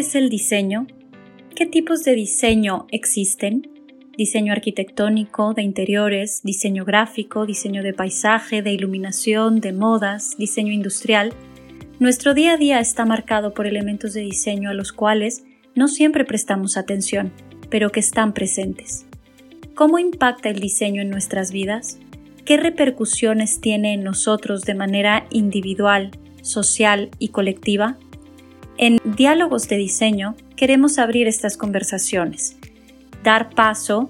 es el diseño? ¿Qué tipos de diseño existen? Diseño arquitectónico, de interiores, diseño gráfico, diseño de paisaje, de iluminación, de modas, diseño industrial. Nuestro día a día está marcado por elementos de diseño a los cuales no siempre prestamos atención, pero que están presentes. ¿Cómo impacta el diseño en nuestras vidas? ¿Qué repercusiones tiene en nosotros de manera individual, social y colectiva? En Diálogos de Diseño queremos abrir estas conversaciones, dar paso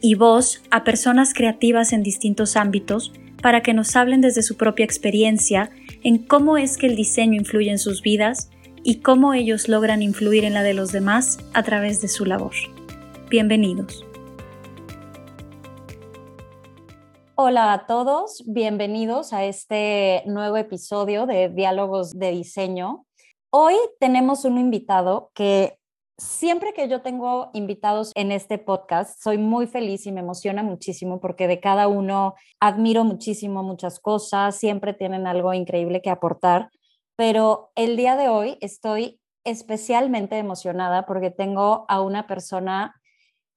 y voz a personas creativas en distintos ámbitos para que nos hablen desde su propia experiencia en cómo es que el diseño influye en sus vidas y cómo ellos logran influir en la de los demás a través de su labor. Bienvenidos. Hola a todos, bienvenidos a este nuevo episodio de Diálogos de Diseño. Hoy tenemos un invitado que siempre que yo tengo invitados en este podcast, soy muy feliz y me emociona muchísimo porque de cada uno admiro muchísimo muchas cosas, siempre tienen algo increíble que aportar, pero el día de hoy estoy especialmente emocionada porque tengo a una persona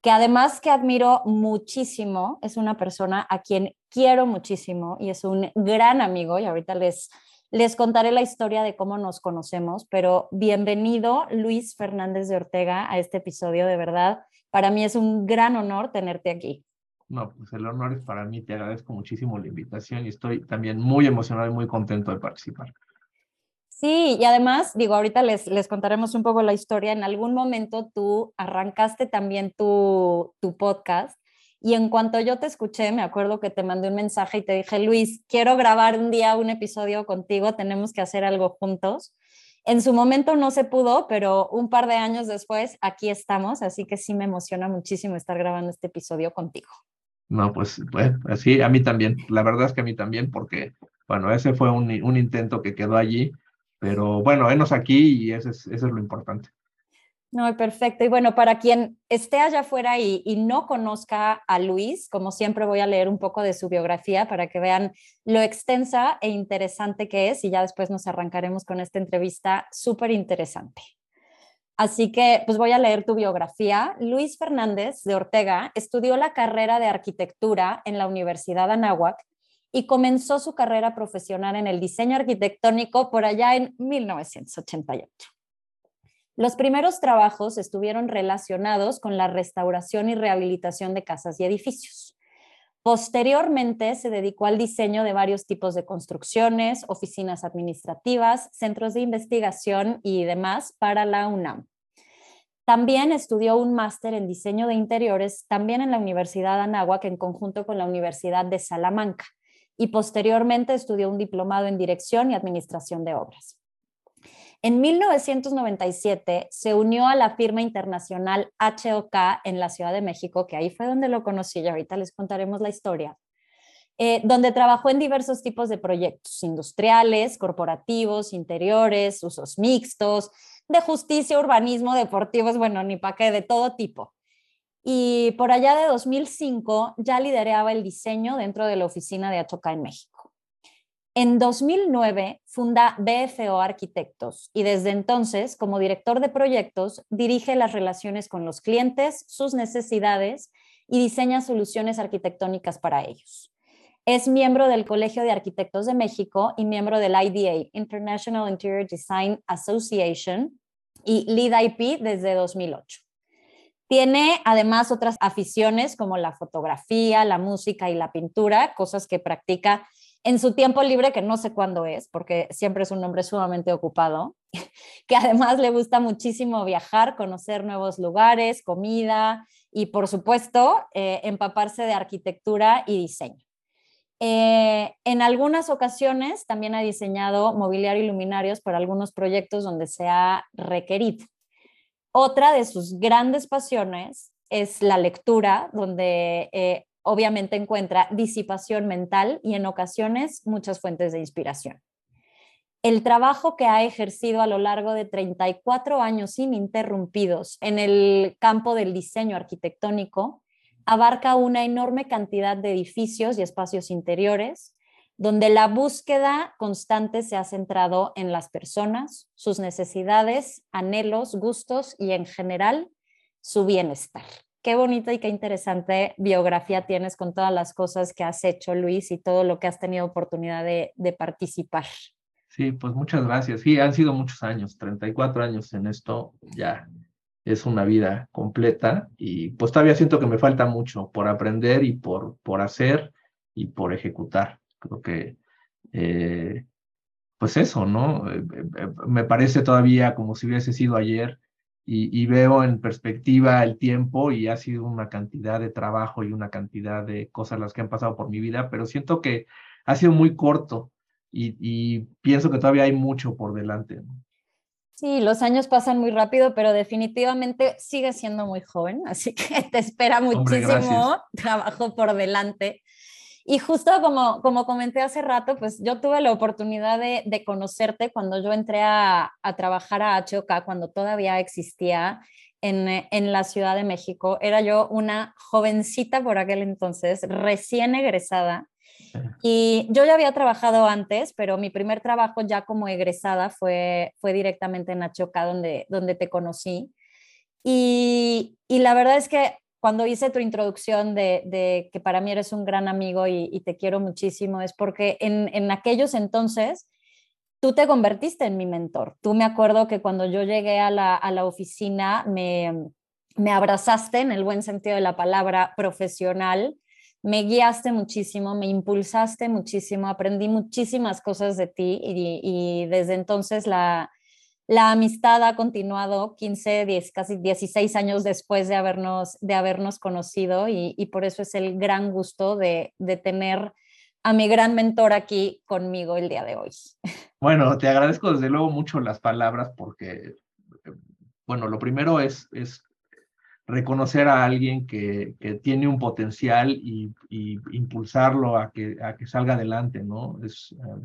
que además que admiro muchísimo, es una persona a quien quiero muchísimo y es un gran amigo y ahorita les les contaré la historia de cómo nos conocemos, pero bienvenido Luis Fernández de Ortega a este episodio, de verdad. Para mí es un gran honor tenerte aquí. No, pues el honor es para mí, te agradezco muchísimo la invitación y estoy también muy emocionado y muy contento de participar. Sí, y además, digo, ahorita les, les contaremos un poco la historia. En algún momento tú arrancaste también tu, tu podcast y en cuanto yo te escuché, me acuerdo que te mandé un mensaje y te dije, Luis, quiero grabar un día un episodio contigo, tenemos que hacer algo juntos. En su momento no se pudo, pero un par de años después aquí estamos, así que sí me emociona muchísimo estar grabando este episodio contigo. No, pues, pues sí, a mí también. La verdad es que a mí también, porque, bueno, ese fue un, un intento que quedó allí, pero bueno, venos aquí y eso es, eso es lo importante. No, perfecto. Y bueno, para quien esté allá afuera y, no conozca a Luis, como siempre voy a leer un poco de su biografía para que vean lo extensa e interesante que es y ya después nos arrancaremos con esta entrevista súper interesante. Así que pues voy a leer tu biografía. Luis Fernández de Ortega estudió la carrera de arquitectura en la Universidad Anáhuac y comenzó su carrera profesional en el diseño arquitectónico por allá en 1988. Los primeros trabajos estuvieron relacionados con la restauración y rehabilitación de casas y edificios. Posteriormente se dedicó al diseño de varios tipos de construcciones, oficinas administrativas, centros de investigación y demás para la UNAM. También estudió un máster en diseño de interiores, también en la Universidad Anáhuac, en conjunto con la Universidad de Salamanca, y posteriormente estudió un diplomado en dirección y administración de obras. En 1997 se unió a la firma internacional HOK en la Ciudad de México, que ahí fue donde lo conocí y ahorita les contaremos la historia, eh, donde trabajó en diversos tipos de proyectos industriales, corporativos, interiores, usos mixtos, de justicia, urbanismo, deportivos, bueno, ni para qué, de todo tipo. Y por allá de 2005 ya lideraba el diseño dentro de la oficina de HOK en México. En 2009 funda BFO Arquitectos y desde entonces, como director de proyectos, dirige las relaciones con los clientes, sus necesidades y diseña soluciones arquitectónicas para ellos. Es miembro del Colegio de Arquitectos de México y miembro del IDA, International Interior Design Association, y Lead IP desde 2008. Tiene además otras aficiones como la fotografía, la música y la pintura, cosas que practica en su tiempo libre, que no sé cuándo es, porque siempre es un hombre sumamente ocupado, que además le gusta muchísimo viajar, conocer nuevos lugares, comida y, por supuesto, eh, empaparse de arquitectura y diseño. Eh, en algunas ocasiones también ha diseñado mobiliario y luminarios para algunos proyectos donde se ha requerido. Otra de sus grandes pasiones es la lectura, donde eh, obviamente encuentra disipación mental y en ocasiones muchas fuentes de inspiración. El trabajo que ha ejercido a lo largo de 34 años ininterrumpidos en el campo del diseño arquitectónico abarca una enorme cantidad de edificios y espacios interiores, donde la búsqueda constante se ha centrado en las personas, sus necesidades, anhelos, gustos y en general su bienestar. Qué bonita y qué interesante biografía tienes con todas las cosas que has hecho, Luis, y todo lo que has tenido oportunidad de, participar. Sí, pues muchas gracias. Sí, han sido muchos años, 34 años en esto, ya es una vida completa y pues todavía siento que me falta mucho por aprender y por, por hacer y por ejecutar. Creo que, eh, pues eso, ¿no? Eh, eh, me parece todavía como si hubiese sido ayer y, veo en perspectiva el tiempo y ha sido una cantidad de trabajo y una cantidad de cosas las que han pasado por mi vida, pero siento que ha sido muy corto y, pienso que todavía hay mucho por delante. Sí, los años pasan muy rápido, pero definitivamente sigue siendo muy joven, así que te espera muchísimo trabajo por delante. Y justo como, como comenté hace rato, pues yo tuve la oportunidad de, de conocerte cuando yo entré a, a, trabajar a HOK, cuando todavía existía en, en la Ciudad de México. Era yo una jovencita por aquel entonces, recién egresada. Y yo ya había trabajado antes, pero mi primer trabajo ya como egresada fue, fue directamente en Achoca, donde, donde te conocí. Y, y la verdad es que cuando hice tu introducción de, que para mí eres un gran amigo y, te quiero muchísimo, es porque en, aquellos entonces tú te convertiste en mi mentor. Tú me acuerdo que cuando yo llegué a la, oficina me, me abrazaste en el buen sentido de la palabra profesional, me guiaste muchísimo, me impulsaste muchísimo, aprendí muchísimas cosas de ti y desde entonces la, la amistad ha continuado 15, 10, casi 16 años después de habernos, de habernos conocido y, por eso es el gran gusto de, tener a mi gran mentor aquí conmigo el día de hoy. Bueno, te agradezco desde luego mucho las palabras porque, bueno, lo primero es, es reconocer a alguien que, tiene un potencial y, impulsarlo a que, a que salga adelante, ¿no? Es, eh,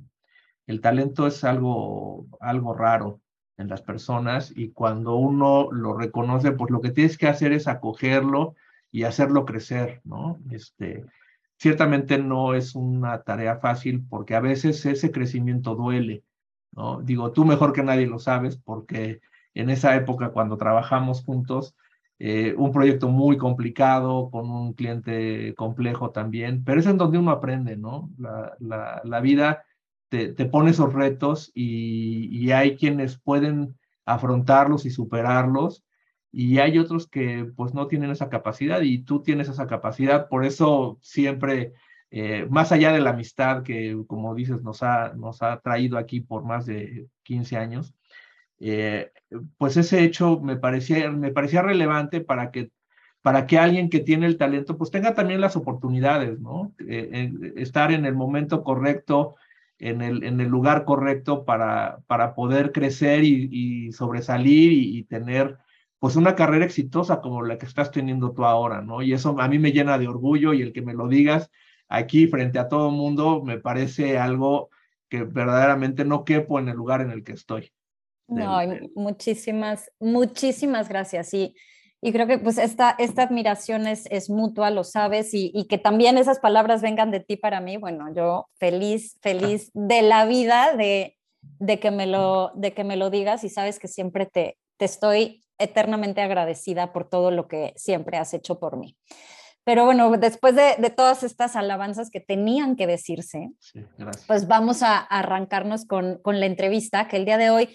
el talento es algo, algo raro en las personas y cuando uno lo reconoce, pues lo que tienes que hacer es acogerlo y hacerlo crecer, ¿no? Este, ciertamente no es una tarea fácil porque a veces ese crecimiento duele, ¿no? Digo, tú mejor que nadie lo sabes porque en esa época cuando trabajamos juntos, eh, un proyecto muy complicado, con un cliente complejo también, pero es en donde uno aprende, ¿no? La, la, la vida te, pone esos retos y, hay quienes pueden afrontarlos y superarlos y hay otros que pues no tienen esa capacidad y tú tienes esa capacidad, por eso siempre, eh, más allá de la amistad que como dices nos ha, nos ha traído aquí por más de 15 años, eh, pues ese hecho me parecía, me parecía relevante para que, para que alguien que tiene el talento pues tenga también las oportunidades, ¿no? Eh, estar en el momento correcto, en el, en el lugar correcto para, para poder crecer y, sobresalir y, tener pues una carrera exitosa como la que estás teniendo tú ahora, ¿no? Y eso a mí me llena de orgullo y el que me lo digas aquí frente a todo el mundo me parece algo que verdaderamente no quepo en el lugar en el que estoy. No, muchísimas, muchísimas gracias. Y y creo que pues esta, esta admiración es, es mutua, lo sabes, y, y, que también esas palabras vengan de ti para mí. Bueno, yo feliz, feliz de la vida de, de, que, me lo, de que me lo digas y sabes que siempre te, te estoy eternamente agradecida por todo lo que siempre has hecho por mí. Pero bueno, después de, de todas estas alabanzas que tenían que decirse, pues vamos a arrancarnos con, con la entrevista que el día de hoy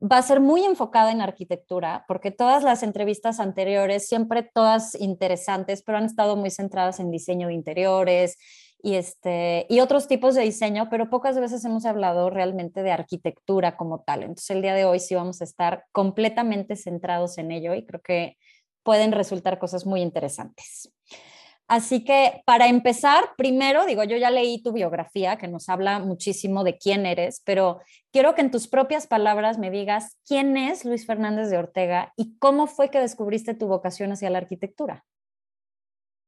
va a ser muy enfocada en arquitectura, porque todas las entrevistas anteriores, siempre todas interesantes, pero han estado muy centradas en diseño de interiores y, este, y otros tipos de diseño, pero pocas veces hemos hablado realmente de arquitectura como tal. Entonces el día de hoy sí vamos a estar completamente centrados en ello y creo que pueden resultar cosas muy interesantes. Así que para empezar, primero, digo, yo ya leí tu biografía que nos habla muchísimo de quién eres, pero quiero que en tus propias palabras me digas quién es Luis Fernández de Ortega y cómo fue que descubriste tu vocación hacia la arquitectura.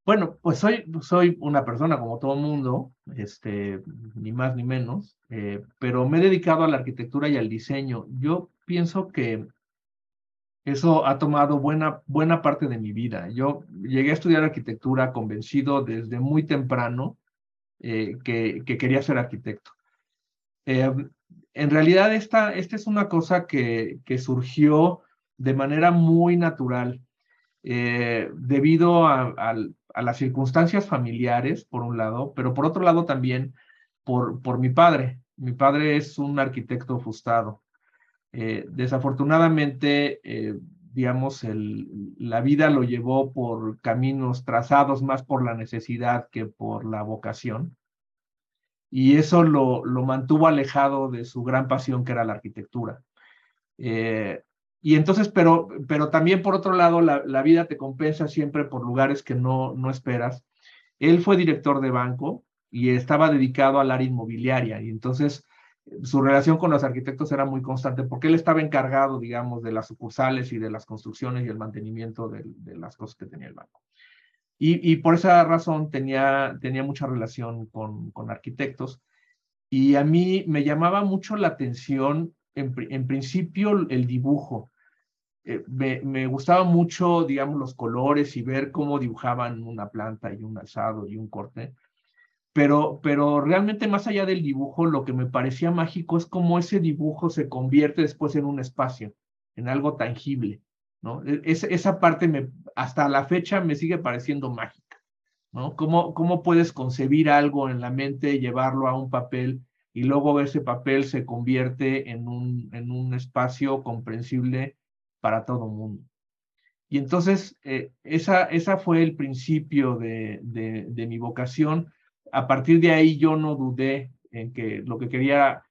Bueno, pues soy, soy una persona como todo mundo, este, ni más ni menos, eh, pero me he dedicado a la arquitectura y al diseño. Yo pienso que eso ha tomado buena, buena parte de mi vida. Yo llegué a estudiar arquitectura convencido desde muy temprano eh, que, quería ser arquitecto. Em, en realidad, esta, esta es una cosa que, que surgió de manera muy natural, eh, debido a, a, las circunstancias familiares, por un lado, pero por otro lado también por, por mi padre. Mi padre es un arquitecto frustrado. Eh, desafortunadamente, eh, digamos, el, la vida lo llevó por caminos trazados más por la necesidad que por la vocación. Y eso lo, lo mantuvo alejado de su gran pasión que era la arquitectura. Eh, y entonces, pero, pero también por otro lado, la, la, vida te compensa siempre por lugares que no, no esperas. Él fue director de banco y estaba dedicado al área inmobiliaria. Y entonces su relación con los arquitectos era muy constante porque él estaba encargado, digamos, de las sucursales y de las construcciones y el mantenimiento de, las cosas que tenía el banco. Y, por esa razón tenía, tenía mucha relación con, arquitectos. Y a mí me llamaba mucho la atención, en, en principio, el dibujo. Eh, me, me, gustaba mucho, digamos, los colores y ver cómo dibujaban una planta y un alzado y un corte pero, pero realmente más allá del dibujo, lo que me parecía mágico es cómo ese dibujo se convierte después en un espacio, en algo tangible, ¿no? E, es, esa parte me, hasta la fecha me sigue pareciendo mágica, ¿no? ¿Cómo, ¿Cómo puedes concebir algo en la mente, llevarlo a un papel y luego ese papel se convierte en un, en un espacio comprensible para todo el mundo? Y entonces, eh, esa, esa fue el principio de, de, de mi vocación a partir de ahí yo no dudé en que lo que quería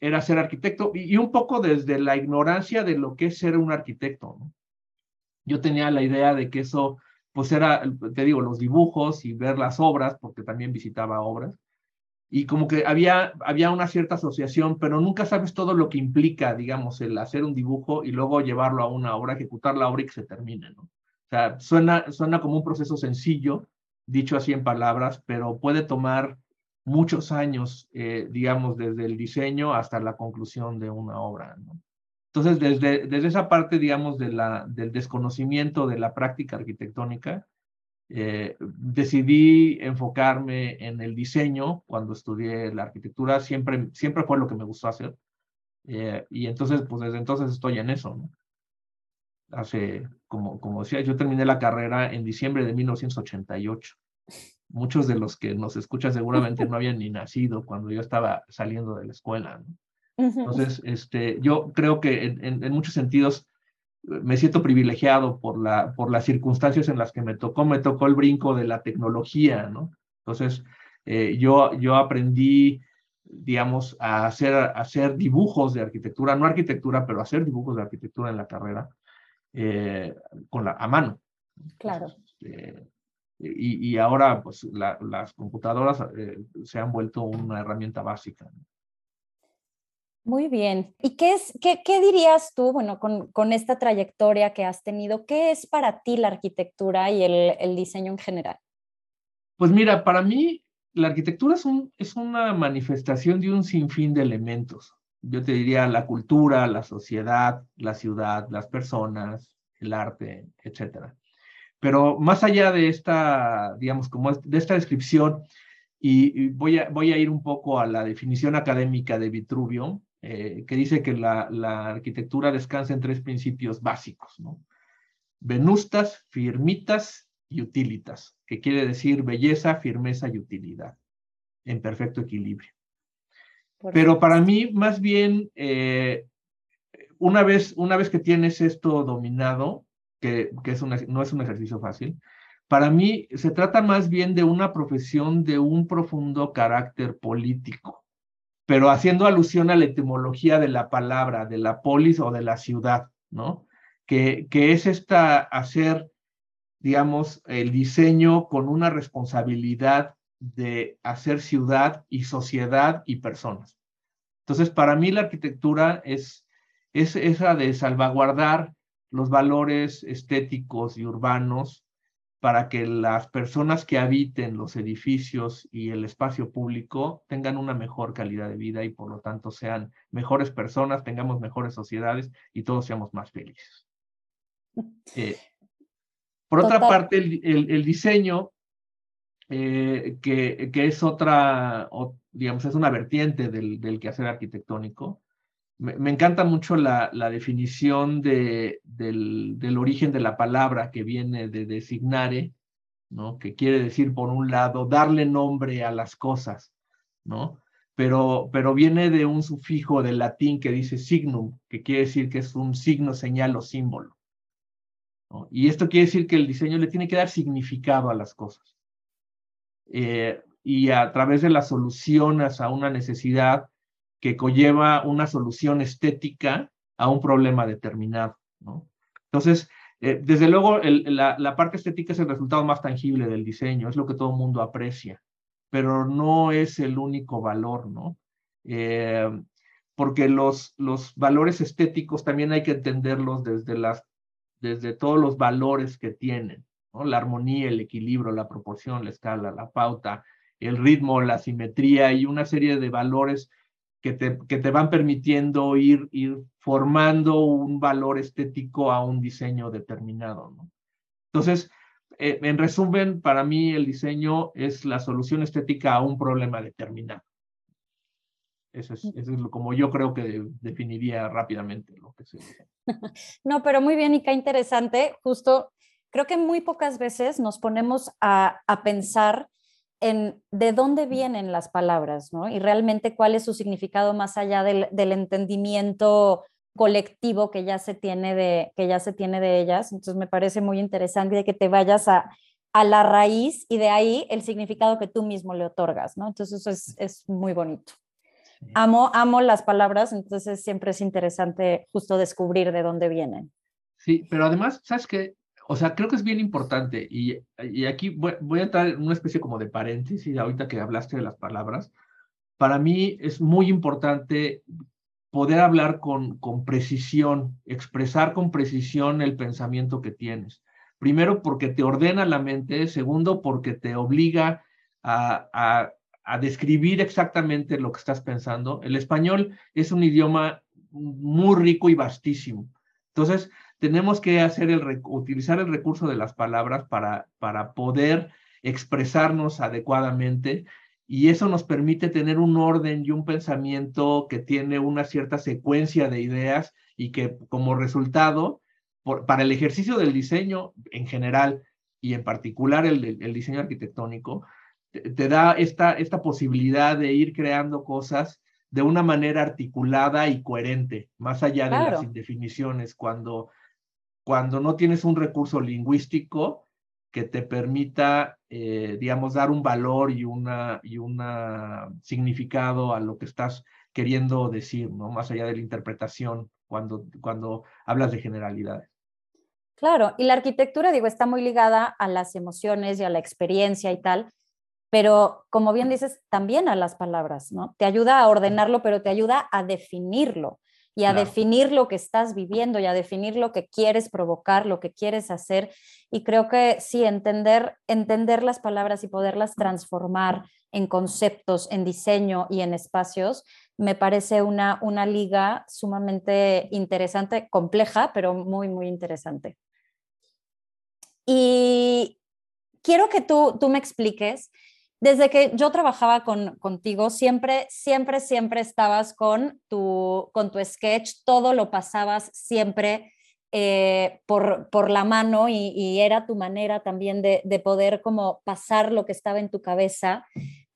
era ser arquitecto y, un poco desde la ignorancia de lo que es ser un arquitecto. Yo tenía la idea de que eso, pues era, te digo, los dibujos y ver las obras, porque también visitaba obras, y como que había, había una cierta asociación, pero nunca sabes todo lo que implica, digamos, el hacer un dibujo y luego llevarlo a una obra, ejecutar la obra y que se termine, ¿no? O sea, suena, suena como un proceso sencillo, dicho así en palabras, pero puede tomar muchos años, eh, digamos, desde el diseño hasta la conclusión de una obra. Entonces, desde, esa parte, digamos, del desconocimiento de la práctica arquitectónica, eh, decidí enfocarme en el diseño cuando estudié la arquitectura, siempre, siempre fue lo que me gustó hacer. Eh, y entonces, pues desde entonces estoy en eso, hace, como, como decía, yo terminé la carrera en diciembre de 1988. Muchos de los que nos escuchan seguramente no habían ni nacido cuando yo estaba saliendo de la escuela. Entonces, este, yo creo que en, en, muchos sentidos eh, me siento privilegiado por, la, por las circunstancias en las que me tocó. Me tocó el brinco de la tecnología, ¿no? Entonces, eh, yo, yo aprendí, digamos, a hacer, a hacer dibujos de arquitectura, no arquitectura, pero hacer dibujos de arquitectura en la carrera. Eh, con la, a mano. Claro. Eh, y, y, ahora, pues, las computadoras eh, se han vuelto una herramienta básica. Muy bien. ¿Y qué, es, qué, qué dirías tú, bueno, con, con, esta trayectoria que has tenido, qué es para ti la arquitectura y el, el diseño en general? Pues mira, para mí la arquitectura es, un, es una manifestación de un sinfín de elementos yo te diría la cultura, la sociedad, la ciudad, las personas, el arte, etcétera. Pero más allá de esta, digamos, como de esta descripción, y, voy, a, voy a ir un poco a la definición académica de Vitruvio, eh, que dice que la, la, arquitectura descansa en tres principios básicos, ¿no? Venustas, firmitas y utilitas, que quiere decir belleza, firmeza y utilidad, en perfecto equilibrio. Pero para mí, más bien, eh, una, vez, una vez que tienes esto dominado, que, que es no es un ejercicio fácil, para mí se trata más bien de una profesión de un profundo carácter político, pero haciendo alusión a la etimología de la palabra, de la polis o de la ciudad, ¿no? Que, que es esta hacer, digamos, el diseño con una responsabilidad de hacer ciudad y sociedad y personas. Entonces, para mí la arquitectura es, es esa de salvaguardar los valores estéticos y urbanos para que las personas que habiten los edificios y el espacio público tengan una mejor calidad de vida y por lo tanto sean mejores personas, tengamos mejores sociedades y todos seamos más felices. Eh, por otra parte, el, el, diseño eh, que, es otra, digamos, es una vertiente del, del quehacer arquitectónico. Me, encanta mucho la, la definición de, del, del, origen de la palabra que viene de designare, ¿no? que quiere decir, por un lado, darle nombre a las cosas, ¿no? Pero, pero viene de un sufijo del latín que dice signum, que quiere decir que es un signo, señal o símbolo. Y esto quiere decir que el diseño le tiene que dar significado a las cosas. Eh, y a través de las soluciones a una necesidad que conlleva una solución estética a un problema determinado. ¿no? Entonces, eh, desde luego, la, parte estética es el resultado más tangible del diseño, es lo que todo el mundo aprecia, pero no es el único valor, ¿no? Eh, porque los, los valores estéticos también hay que entenderlos desde las desde todos los valores que tienen, la armonía, el equilibrio, la proporción, la escala, la pauta, el ritmo, la simetría y una serie de valores que te, que te van permitiendo ir, ir formando un valor estético a un diseño determinado. ¿no? Entonces, eh, en resumen, para mí el diseño es la solución estética a un problema determinado. Eso es, eso es lo, como yo creo que definiría rápidamente lo que se No, pero muy bien y qué interesante. Justo, creo que muy pocas veces nos ponemos a, a pensar en de dónde vienen las palabras, ¿no? Y realmente cuál es su significado más allá del, del entendimiento colectivo que ya se tiene de que ya se tiene de ellas. Entonces me parece muy interesante que te vayas a, a la raíz y de ahí el significado que tú mismo le otorgas, ¿no? Entonces eso es, es muy bonito. Amo, amo las palabras, entonces siempre es interesante justo descubrir de dónde vienen. Sí, pero además, ¿sabes qué? O sea, creo que es bien importante y, y aquí voy, a entrar en una especie como de paréntesis ahorita que hablaste de las palabras. Para mí es muy importante poder hablar con, con precisión, expresar con precisión el pensamiento que tienes. Primero, porque te ordena la mente. Segundo, porque te obliga a, a a describir exactamente lo que estás pensando. El español es un idioma muy rico y vastísimo. Entonces, tenemos que hacer el, utilizar el recurso de las palabras para, para poder expresarnos adecuadamente y eso nos permite tener un orden y un pensamiento que tiene una cierta secuencia de ideas y que como resultado, para el ejercicio del diseño en general y en particular el, diseño arquitectónico, te, da esta, esta posibilidad de ir creando cosas de una manera articulada y coherente, más allá de las indefiniciones, cuando, cuando no tienes un recurso lingüístico que te permita, eh, digamos, dar un valor y una y una significado a lo que estás queriendo decir, ¿no? Más allá de la interpretación cuando, cuando hablas de generalidades. Claro, y la arquitectura, digo, está muy ligada a las emociones y a la experiencia y tal, pero como bien dices, también a las palabras, ¿no? Te ayuda a ordenarlo, pero te ayuda a definirlo y a definir lo que estás viviendo y a definir lo que quieres provocar, lo que quieres hacer. Y creo que sí, entender, entender las palabras y poderlas transformar en conceptos, en diseño y en espacios, me parece una, una liga sumamente interesante, compleja, pero muy, muy interesante. Y quiero que tú, tú me expliques desde que yo trabajaba con, contigo, siempre, siempre, siempre estabas con tu, con tu sketch, todo lo pasabas siempre eh, por, por la mano y, era tu manera también de, de, poder como pasar lo que estaba en tu cabeza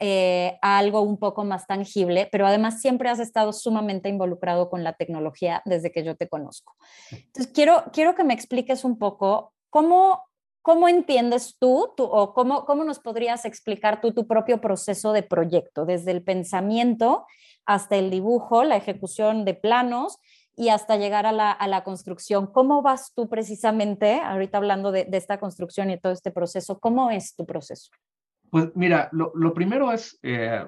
eh, a algo un poco más tangible, pero además siempre has estado sumamente involucrado con la tecnología desde que yo te conozco. Entonces, quiero, quiero que me expliques un poco cómo ¿Cómo entiendes tú, o cómo, cómo nos podrías explicar tú tu propio proceso de proyecto, desde el pensamiento hasta el dibujo, la ejecución de planos y hasta llegar a la, a la construcción? ¿Cómo vas tú precisamente, ahorita hablando de, esta construcción y todo este proceso, cómo es tu proceso? Pues mira, lo, lo primero es, eh,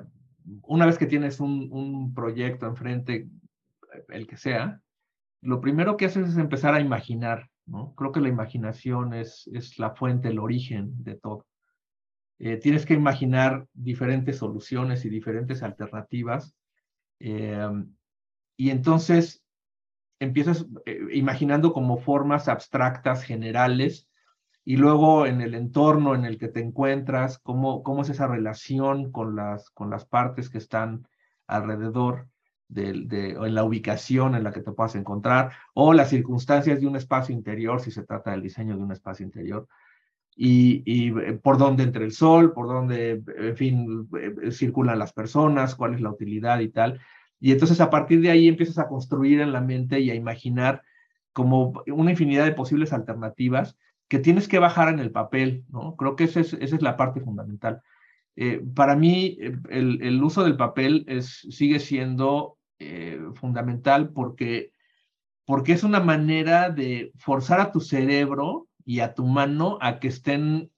una vez que tienes un, un proyecto enfrente, el que sea, lo primero que haces es empezar a imaginar Creo que la imaginación es, es la fuente, el origen de todo. Eh, tienes que imaginar diferentes soluciones y diferentes alternativas. Em, y entonces empiezas eh, imaginando como formas abstractas, generales, y luego en el entorno en el que te encuentras, cómo, cómo es esa relación con las, con las partes que están alrededor de, de, en la ubicación en la que te puedas encontrar, o las circunstancias de un espacio interior, si se trata del diseño de un espacio interior, y, y eh, por dónde entra el sol, por dónde, en fin, eh, circulan las personas, cuál es la utilidad y tal. Y entonces a partir de ahí empiezas a construir en la mente y a imaginar como una infinidad de posibles alternativas que tienes que bajar en el papel, ¿no? Creo que esa es, esa es la parte fundamental. Eh, para mí, el, el, uso del papel es, sigue siendo eh, fundamental porque, porque es una manera de forzar a tu cerebro y a tu mano a que estén,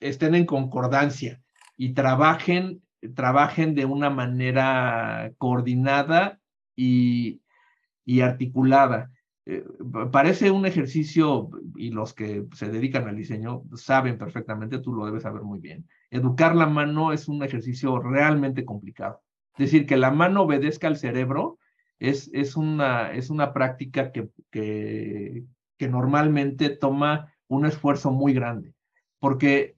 estén en concordancia y trabajen, trabajen de una manera coordinada y, y articulada. Eh, parece un ejercicio, y los que se dedican al diseño saben perfectamente, tú lo debes saber muy bien. Educar la mano es un ejercicio realmente complicado. Decir, que la mano obedezca al cerebro es, es, una, es una práctica que, que, que normalmente toma un esfuerzo muy grande, porque,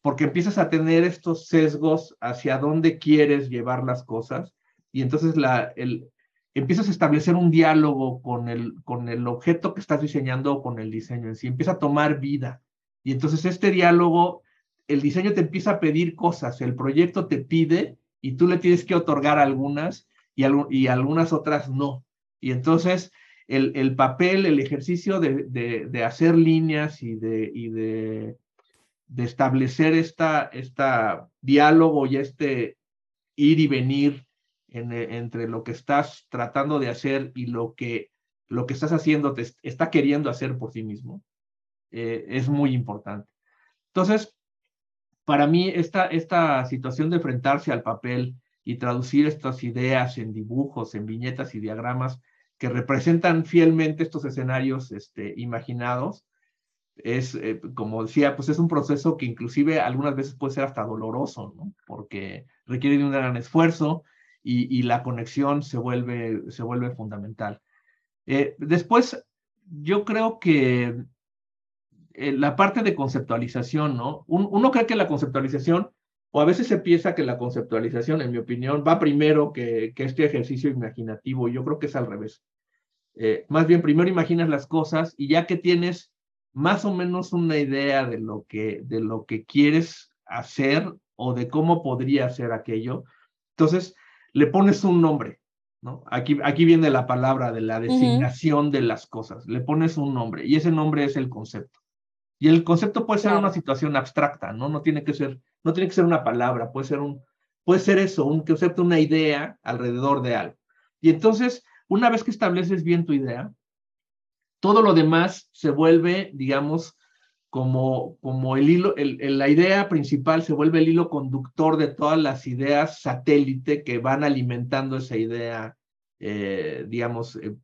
porque empiezas a tener estos sesgos hacia dónde quieres llevar las cosas y entonces la, el, empiezas a establecer un diálogo con el, con el objeto que estás diseñando o con el diseño en sí, empieza a tomar vida. Y entonces este diálogo, el diseño te empieza a pedir cosas, el proyecto te pide y tú le tienes que otorgar algunas y, y algunas otras no. Y entonces el, el papel, el ejercicio de, de, de, hacer líneas y de, y de, de establecer esta, esta diálogo y este ir y venir en, entre lo que estás tratando de hacer y lo que, lo que estás haciendo te está queriendo hacer por sí mismo, eh, es muy importante. Entonces, para mí, esta, esta situación de enfrentarse al papel y traducir estas ideas en dibujos, en viñetas y diagramas que representan fielmente estos escenarios este, imaginados, es, eh, como decía, pues es un proceso que inclusive algunas veces puede ser hasta doloroso, ¿no? Porque requiere de un gran esfuerzo, y, y la conexión se vuelve, se vuelve fundamental. Eh, después, yo creo que eh, la parte de conceptualización, ¿no? Un, uno cree que la conceptualización, o a veces se piensa que la conceptualización, en mi opinión, va primero que, que este ejercicio imaginativo. Yo creo que es al revés. Eh, más bien, primero imaginas las cosas y ya que tienes más o menos una idea de lo que, de lo que quieres hacer o de cómo podría ser aquello, entonces le pones un nombre, ¿no? Aquí, aquí viene la palabra de la designación uh -huh. de las cosas, le pones un nombre y ese nombre es el concepto. Y el concepto puede ser claro. una situación abstracta, ¿no? No tiene que ser, no tiene que ser una palabra, puede ser un, puede ser eso, un concepto, una idea alrededor de algo. Y entonces, una vez que estableces bien tu idea, todo lo demás se vuelve, digamos, como, como el hilo, el, el, la idea principal se vuelve el hilo conductor de todas las ideas satélite que van alimentando esa idea, eh, digamos, eh,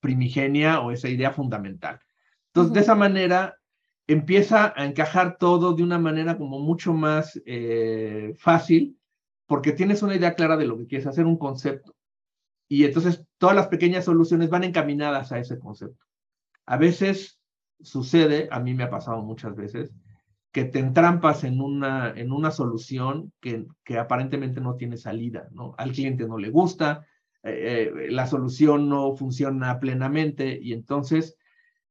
primigenia o esa idea fundamental. Entonces, uh -huh. de esa manera empieza a encajar todo de una manera como mucho más eh, fácil, porque tienes una idea clara de lo que quieres hacer, un concepto. Y entonces todas las pequeñas soluciones van encaminadas a ese concepto. A veces sucede, a mí me ha pasado muchas veces, que te entrampas en una, en una solución que, que aparentemente no tiene salida, ¿no? Al cliente no le gusta, eh, eh, la solución no funciona plenamente y entonces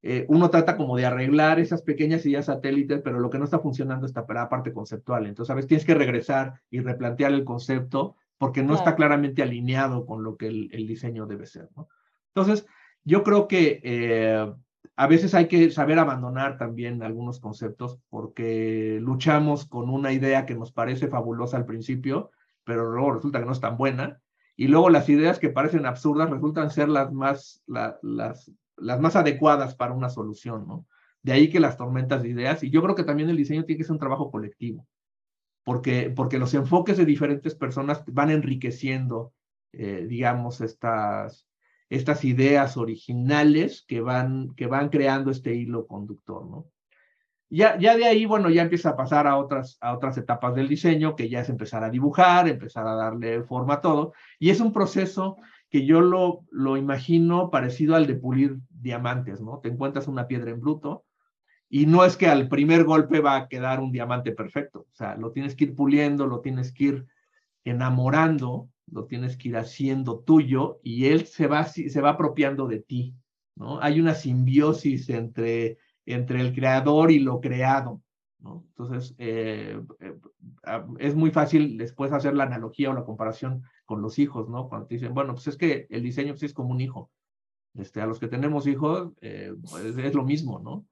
eh, uno trata como de arreglar esas pequeñas ideas satélites, pero lo que no está funcionando está para la parte conceptual. Entonces, a veces tienes que regresar y replantear el concepto porque no claro. está claramente alineado con lo que el, el, diseño debe ser, ¿no? Entonces, yo creo que eh, a veces hay que saber abandonar también algunos conceptos porque luchamos con una idea que nos parece fabulosa al principio, pero luego resulta que no es tan buena. Y luego las ideas que parecen absurdas resultan ser las más, la, las, las más adecuadas para una solución, ¿no? De ahí que las tormentas de ideas. Y yo creo que también el diseño tiene que ser un trabajo colectivo, porque, porque los enfoques de diferentes personas van enriqueciendo, eh, digamos, estas, estas ideas originales que van, que van creando este hilo conductor, ¿no? Ya, ya de ahí, bueno, ya empieza a pasar a otras, a otras etapas del diseño, que ya es empezar a dibujar, empezar a darle forma a todo, y es un proceso que yo lo, lo imagino parecido al de pulir diamantes, ¿no? Te encuentras una piedra en bruto Y no es que al primer golpe va a quedar un diamante perfecto, o sea, lo tienes que ir puliendo, lo tienes que ir enamorando, lo tienes que ir haciendo tuyo y él se va, se va apropiando de ti, ¿no? Hay una simbiosis entre, entre el creador y lo creado, ¿no? Entonces, eh, eh, es muy fácil después hacer la analogía o la comparación con los hijos, ¿no? Cuando te dicen, bueno, pues es que el diseño pues, es como un hijo. Este, a los que tenemos hijos eh, pues, es lo mismo, ¿no?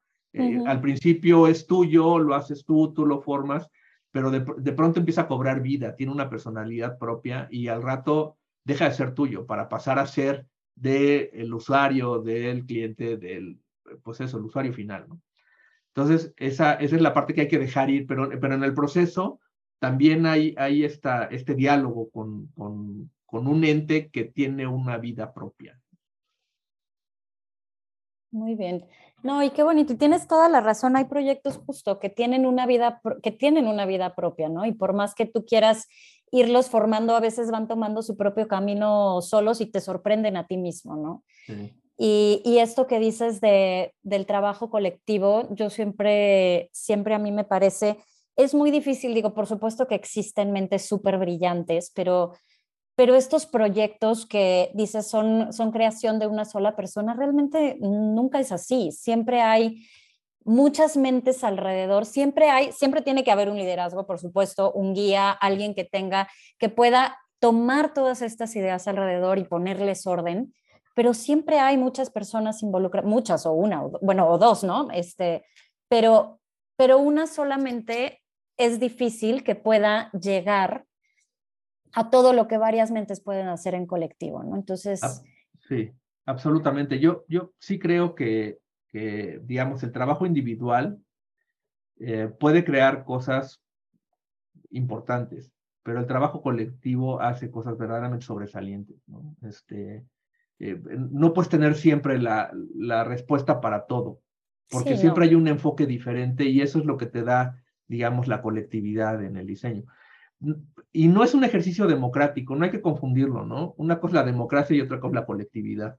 Al principio es tuyo, lo haces tú, tú lo formas, pero de, de, pronto empieza a cobrar vida, tiene una personalidad propia y al rato deja de ser tuyo para pasar a ser del usuario, del cliente, del, pues eso, el usuario final, ¿no? Entonces, esa, esa es la parte que hay que dejar ir, pero, pero en el proceso también hay, hay esta, este diálogo con, con, con un ente que tiene una vida propia. Muy bien. No, y qué bonito. Y tienes toda la razón. Hay proyectos justo que tienen una vida, que tienen una vida propia, ¿no? Y por más que tú quieras irlos formando, a veces van tomando su propio camino solos y te sorprenden a ti mismo, ¿no? Sí. Y, esto que dices de, del trabajo colectivo, yo siempre, siempre a mí me parece, es muy difícil, digo, por supuesto que existen mentes súper brillantes, pero, pero estos proyectos que dices son, son creación de una sola persona, realmente nunca es así. Siempre hay muchas mentes alrededor, siempre hay, siempre tiene que haber un liderazgo, por supuesto, un guía, alguien que tenga, que pueda tomar todas estas ideas alrededor y ponerles orden pero siempre hay muchas personas involucradas, muchas o una, bueno, o dos, ¿no? Este, pero, pero una solamente es difícil que pueda llegar a todo lo que varias mentes pueden hacer en colectivo, ¿no? Entonces... Sí, absolutamente. Yo, yo sí creo que, que digamos, el trabajo individual eh, puede crear cosas importantes, pero el trabajo colectivo hace cosas verdaderamente sobresalientes, ¿no? Este, eh, no puedes tener siempre la, la respuesta para todo, porque siempre hay un enfoque diferente y eso es lo que te da, digamos, la colectividad en el diseño. Y no es un ejercicio democrático, no hay que confundirlo, ¿no? Una cosa es la democracia y otra cosa es la colectividad.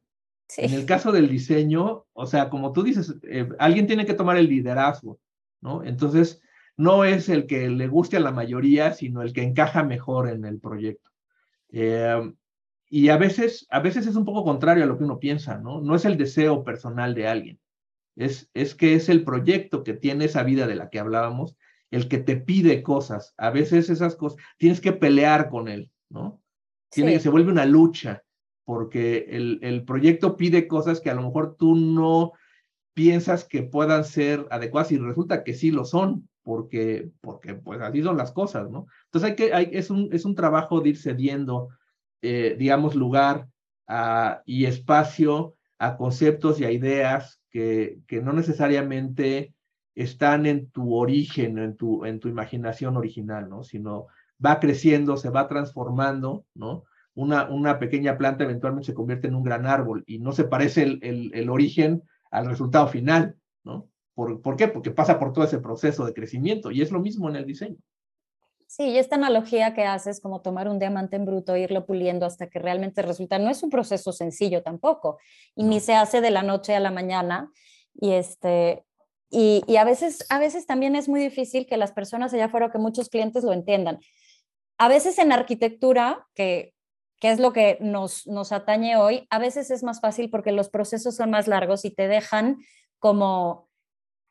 En el caso del diseño, o sea, como tú dices, eh, alguien tiene que tomar el liderazgo, ¿no? Entonces, no es el que le guste a la mayoría, sino el que encaja mejor en el proyecto. Eh, y a veces, a veces es un poco contrario a lo que uno piensa, ¿no? No es el deseo personal de alguien, es, es que es el proyecto que tiene esa vida de la que hablábamos, el que te pide cosas. A veces esas cosas, tienes que pelear con él, ¿no? Tiene que se vuelve una lucha, porque el, el proyecto pide cosas que a lo mejor tú no piensas que puedan ser adecuadas y resulta que sí lo son, porque, porque pues así son las cosas, ¿no? Entonces hay que, hay, es, un, es un trabajo de ir cediendo eh, digamos, lugar y espacio a conceptos y a ideas que, que no necesariamente están en tu origen, en tu, en tu imaginación original, ¿no? Sino va creciendo, se va transformando, ¿no? Una, una pequeña planta eventualmente se convierte en un gran árbol y no se parece el, el, el origen al resultado final, ¿no? ¿Por, ¿Por qué? Porque pasa por todo ese proceso de crecimiento y es lo mismo en el diseño. Sí, y esta analogía que haces, como tomar un diamante en bruto e irlo puliendo hasta que realmente resulta, no es un proceso sencillo tampoco, y ni se hace de la noche a la mañana. Y, este, y, a, veces, a veces también es muy difícil que las personas allá afuera, que muchos clientes lo entiendan. A veces en arquitectura, que, que es lo que nos, nos atañe hoy, a veces es más fácil porque los procesos son más largos y te dejan como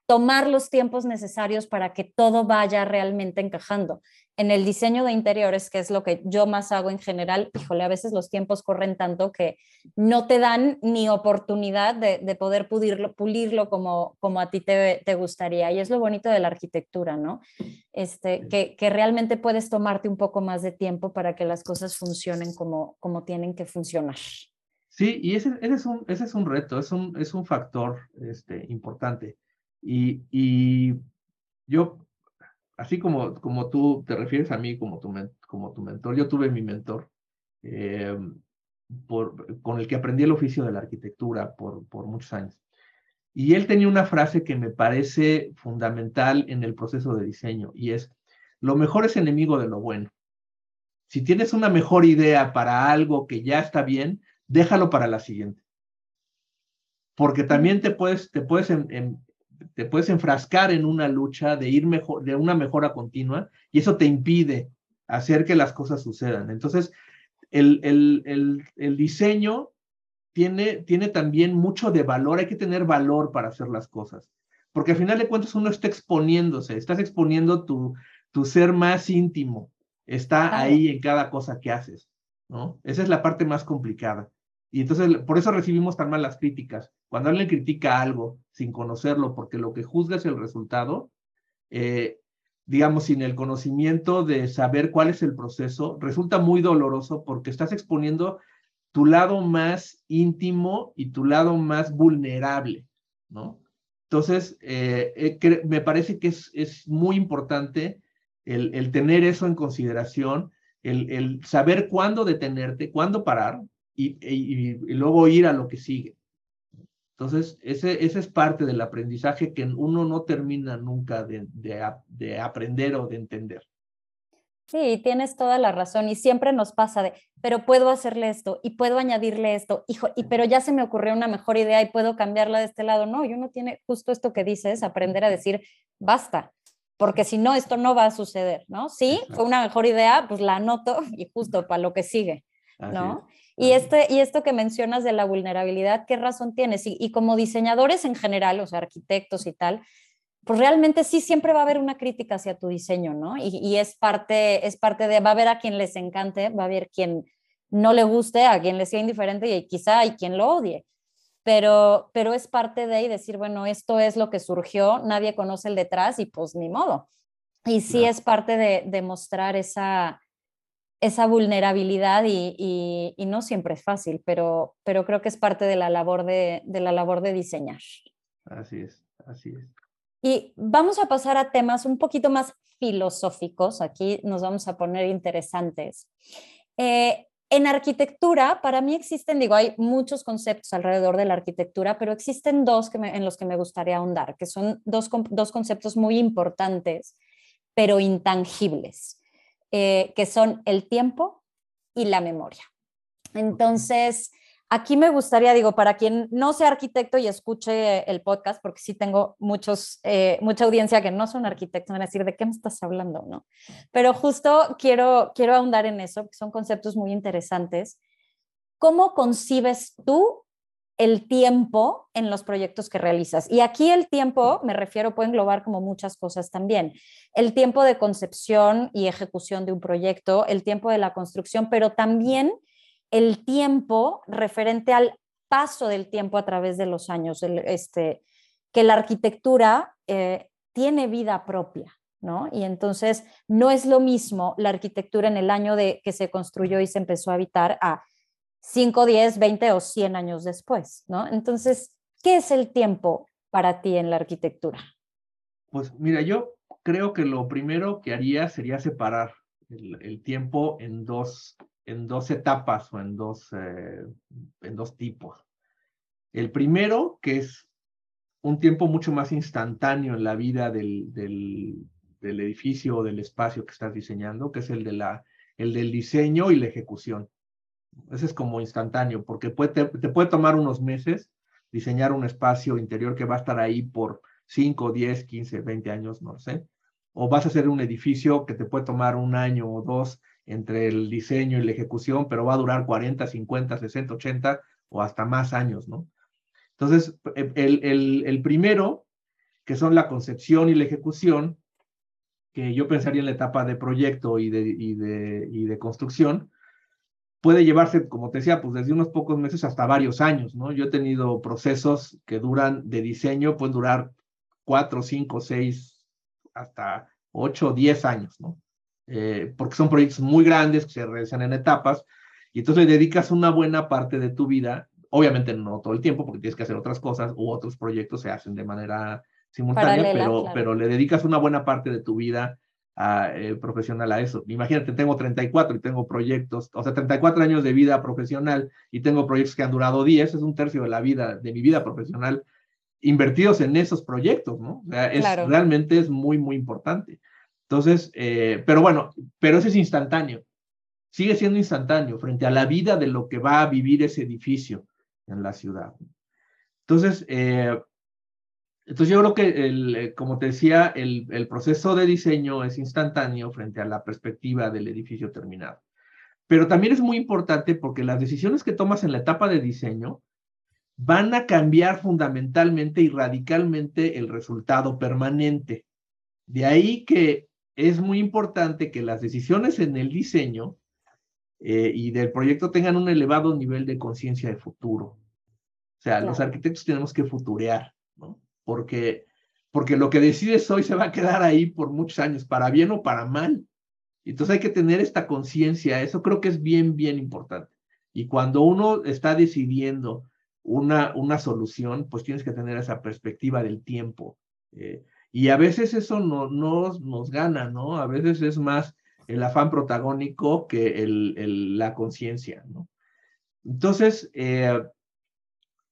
tomar los tiempos necesarios para que todo vaya realmente encajando. En el diseño de interiores, que es lo que yo más hago en general, híjole, a veces los tiempos corren tanto que no te dan ni oportunidad de, poder pulirlo, pulirlo como, como a ti te, gustaría. Y es lo bonito de la arquitectura, ¿no? Este, que, que, realmente puedes tomarte un poco más de tiempo para que las cosas funcionen como, como tienen que funcionar. Sí, y ese, ese, es, un, ese es un reto, es un, es un factor este, importante. Y, yo, así como, como tú te refieres a mí como tu, como tu mentor, yo tuve mi mentor eh, por, con el que aprendí el oficio de la arquitectura por, por muchos años. Y él tenía una frase que me parece fundamental en el proceso de diseño y es, lo mejor es enemigo de lo bueno. Si tienes una mejor idea para algo que ya está bien, déjalo para la siguiente. Porque también te puedes, te puedes te puedes enfrascar en una lucha de ir mejor, de una mejora continua, y eso te impide hacer que las cosas sucedan. Entonces, el, el, el, diseño tiene, tiene también mucho de valor, hay que tener valor para hacer las cosas, porque al final de cuentas uno está exponiéndose, estás exponiendo tu, tu ser más íntimo, está ahí en cada cosa que haces, ¿no? Esa es la parte más complicada. Y entonces, por eso recibimos tan mal las críticas. Cuando alguien critica algo sin conocerlo, porque lo que juzga es el resultado, eh, digamos, sin el conocimiento de saber cuál es el proceso, resulta muy doloroso porque estás exponiendo tu lado más íntimo y tu lado más vulnerable, ¿no? Entonces, eh, eh, me parece que es, es muy importante el, el, tener eso en consideración, el, el, saber cuándo detenerte, cuándo parar y, luego ir a lo que sigue. Entonces, ese, ese es parte del aprendizaje que uno no termina nunca de, de, aprender o de entender. Sí, tienes toda la razón y siempre nos pasa de, pero puedo hacerle esto y puedo añadirle esto, hijo, y pero ya se me ocurrió una mejor idea y puedo cambiarla de este lado. No, yo no tiene justo esto que dices, aprender a decir, basta, porque si no, esto no va a suceder, ¿no? Sí, fue una mejor idea, pues la anoto y justo para lo que sigue, ¿no? Y, este, y esto que mencionas de la vulnerabilidad, ¿qué razón tienes? Y, y, como diseñadores en general, o sea, arquitectos y tal, pues realmente sí siempre va a haber una crítica hacia tu diseño, ¿no? Y, y, es, parte, es parte de, va a haber a quien les encante, va a haber quien no le guste, a quien le sea indiferente y quizá hay quien lo odie. Pero, pero es parte de y decir, bueno, esto es lo que surgió, nadie conoce el detrás y pues ni modo. Y sí es parte de, de mostrar esa, esa vulnerabilidad y, y, no siempre es fácil, pero, pero creo que es parte de la labor de, de, la labor de diseñar. Así es, así es. Y vamos a pasar a temas un poquito más filosóficos. Aquí nos vamos a poner interesantes. Eh, en arquitectura, para mí existen, digo, hay muchos conceptos alrededor de la arquitectura, pero existen dos que me, en los que me gustaría ahondar, que son dos, dos conceptos muy importantes, pero intangibles. Eh, que son el tiempo y la memoria. Entonces, aquí me gustaría, digo, para quien no sea arquitecto y escuche el podcast, porque sí tengo muchos, eh, mucha audiencia que no son arquitectos, van a decir, ¿de qué me estás hablando? ¿no? Pero justo quiero, quiero ahondar en eso, que son conceptos muy interesantes. ¿Cómo concibes tú el tiempo en los proyectos que realizas. Y aquí el tiempo, me refiero, puede englobar como muchas cosas también. El tiempo de concepción y ejecución de un proyecto, el tiempo de la construcción, pero también el tiempo referente al paso del tiempo a través de los años, este, que la arquitectura eh, tiene vida propia. ¿No? Y entonces no es lo mismo la arquitectura en el año de que se construyó y se empezó a habitar a 5, 10, 20 o 100 años después, ¿no? Entonces, ¿qué es el tiempo para ti en la arquitectura? Pues mira, yo creo que lo primero que haría sería separar el, tiempo en dos, en dos etapas o en dos, eh, en dos tipos. El primero, que es un tiempo mucho más instantáneo en la vida del, del, del edificio o del espacio que estás diseñando, que es el, de la, el del diseño y la ejecución. Ese es como instantáneo, porque puede, te, puede tomar unos meses diseñar un espacio interior que va a estar ahí por 5, 10, 15, 20 años, no sé. O vas a hacer un edificio que te puede tomar un año o dos entre el diseño y la ejecución, pero va a durar 40, 50, 60, 80 o hasta más años, ¿no? Entonces, el, el, el primero, que son la concepción y la ejecución, que yo pensaría en la etapa de proyecto y de, y de, y de construcción, puede llevarse, como te decía, pues desde unos pocos meses hasta varios años, ¿no? Yo he tenido procesos que duran de diseño, pueden durar cuatro, cinco, seis, hasta ocho, diez años, ¿no? Eh, porque son proyectos muy grandes que se realizan en etapas y entonces le dedicas una buena parte de tu vida, obviamente no todo el tiempo porque tienes que hacer otras cosas u otros proyectos se hacen de manera simultánea, pero, pero le dedicas una buena parte de tu vida eh, profesional a eso. Imagínate, tengo 34 y tengo proyectos, o sea, 34 años de vida profesional y tengo proyectos que han durado 10, es un tercio de la vida, de mi vida profesional, invertidos en esos proyectos, ¿no? O sea, es, realmente es muy, muy importante. Entonces, eh, pero bueno, pero eso es instantáneo, sigue siendo instantáneo frente a la vida de lo que va a vivir ese edificio en la ciudad. Entonces, eh, Entonces yo creo que, el, eh, como te decía, el, el, proceso de diseño es instantáneo frente a la perspectiva del edificio terminado. Pero también es muy importante porque las decisiones que tomas en la etapa de diseño van a cambiar fundamentalmente y radicalmente el resultado permanente. De ahí que es muy importante que las decisiones en el diseño eh, y del proyecto tengan un elevado nivel de conciencia de futuro. O sea, los arquitectos tenemos que futurear, ¿no? Porque, porque lo que decides hoy se va a quedar ahí por muchos años, para bien o para mal. Entonces hay que tener esta conciencia, eso creo que es bien, bien importante. Y cuando uno está decidiendo una, una solución, pues tienes que tener esa perspectiva del tiempo. Eh, y a veces eso no, no, nos gana, ¿no? A veces es más el afán protagónico que el, la conciencia, ¿no? Entonces, eh,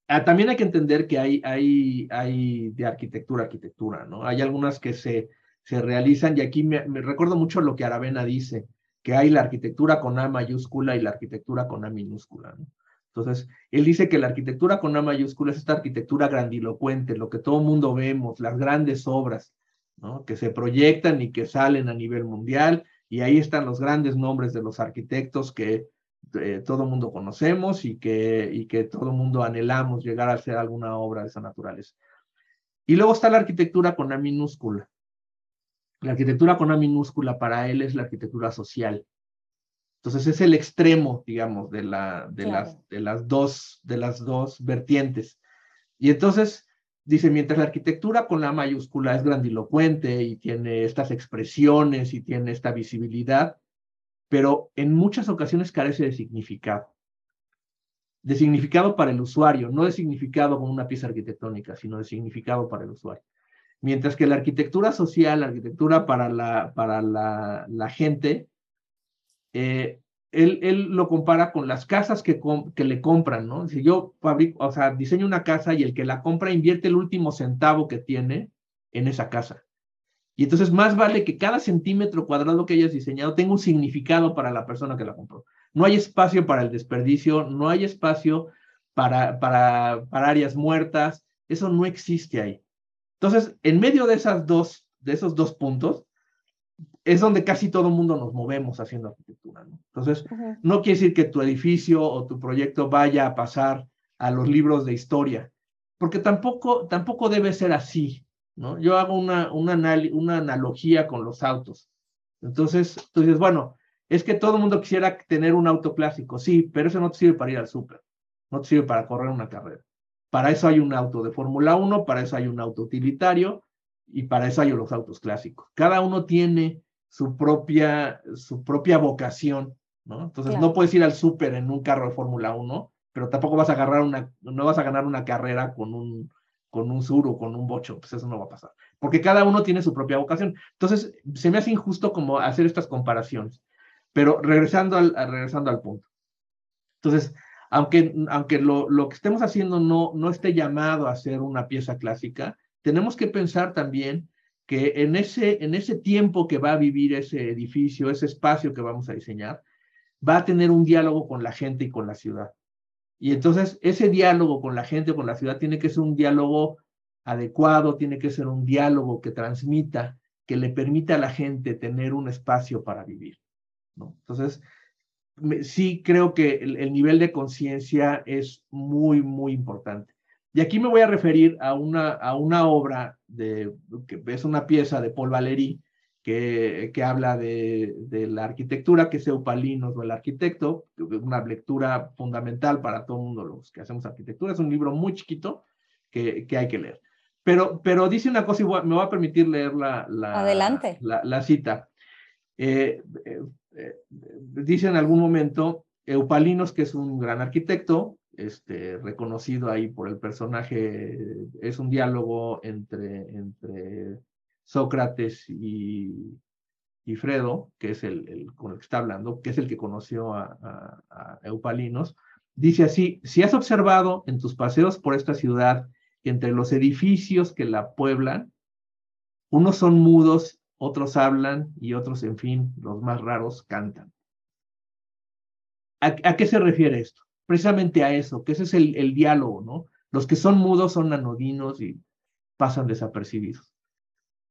también hay que entender que hay, hay, hay de arquitectura, arquitectura, ¿no? Hay algunas que se, se realizan, y aquí me, me recuerdo mucho lo que Aravena dice, que hay la arquitectura con A mayúscula y la arquitectura con A minúscula. Entonces, él dice que la arquitectura con A mayúscula es esta arquitectura grandilocuente, lo que todo mundo vemos, las grandes obras, ¿no? que se proyectan y que salen a nivel mundial, y ahí están los grandes nombres de los arquitectos que eh, todo mundo conocemos y que, y que todo mundo anhelamos llegar a hacer alguna obra de esa naturaleza. Y luego está la arquitectura con A minúscula. La arquitectura con A minúscula para él es la arquitectura social. Entonces es el extremo, digamos, de, la, de, las, de, las dos, de las dos vertientes. Y entonces dice, mientras la arquitectura con la mayúscula es grandilocuente y tiene estas expresiones y tiene esta visibilidad, pero en muchas ocasiones carece de significado. De significado para el usuario, no de significado como una pieza arquitectónica, sino de significado para el usuario. Mientras que la arquitectura social, la arquitectura para la, para la, gente, eh, él, él, lo compara con las casas que, que le compran, ¿no? Si yo fabrico, o sea, diseño una casa y el que la compra invierte el último centavo que tiene en esa casa. Y entonces más vale que cada centímetro cuadrado que hayas diseñado tenga un significado para la persona que la compró. No hay espacio para el desperdicio, no hay espacio para, para, para áreas muertas, eso no existe ahí. Entonces, en medio de esas dos, de esos dos puntos, es donde casi todo el mundo nos movemos haciendo arquitectura. ¿no? Entonces, no quiere decir que tu edificio o tu proyecto vaya a pasar a los libros de historia, porque tampoco, tampoco debe ser así. ¿No? Yo hago una, una, una analogía con los autos. Entonces, tú dices, bueno, es que todo el mundo quisiera tener un auto clásico, sí, pero eso no te sirve para ir al súper, no te sirve para correr una carrera. Para eso hay un auto de Fórmula 1, para eso hay un auto utilitario y para eso hay los autos clásicos. Cada uno tiene su propia, su propia vocación, ¿no? Entonces no puedes ir al súper en un carro de Fórmula 1, pero tampoco vas a agarrar una, no vas a ganar una carrera con un, con un sur o con un bocho, pues eso no va a pasar, porque cada uno tiene su propia vocación. Entonces, se me hace injusto como hacer estas comparaciones, pero regresando al, regresando al punto. Entonces, aunque, aunque lo, lo, que estemos haciendo no, no esté llamado a ser una pieza clásica, tenemos que pensar también que en ese, en ese tiempo que va a vivir ese edificio, ese espacio que vamos a diseñar, va a tener un diálogo con la gente y con la ciudad. Y entonces ese diálogo con la gente, con la ciudad, tiene que ser un diálogo adecuado, tiene que ser un diálogo que transmita, que le permita a la gente tener un espacio para vivir. ¿no? Entonces, sí creo que el, el nivel de conciencia es muy, muy importante. Y aquí me voy a referir a una, a una obra de, que es una pieza de Paul Valéry que, que habla de, de, la arquitectura, que es Eupalinos o el arquitecto, una lectura fundamental para todo el mundo los que hacemos arquitectura. Es un libro muy chiquito que, que hay que leer. Pero, pero dice una cosa y me va a permitir leer la, la, Adelante. la, la cita. Eh, eh, eh, dice en algún momento, Eupalinos, que es un gran arquitecto, este, reconocido ahí por el personaje, es un diálogo entre, entre Sócrates y, y Fredo, que es el, el, con el que está hablando, que es el que conoció a, a, Eupalinos, dice así, si has observado en tus paseos por esta ciudad que entre los edificios que la pueblan, unos son mudos, otros hablan y otros, en fin, los más raros, cantan. ¿A, a qué se refiere esto? precisamente a eso, que ese es el, el, diálogo, ¿no? Los que son mudos son anodinos y pasan desapercibidos.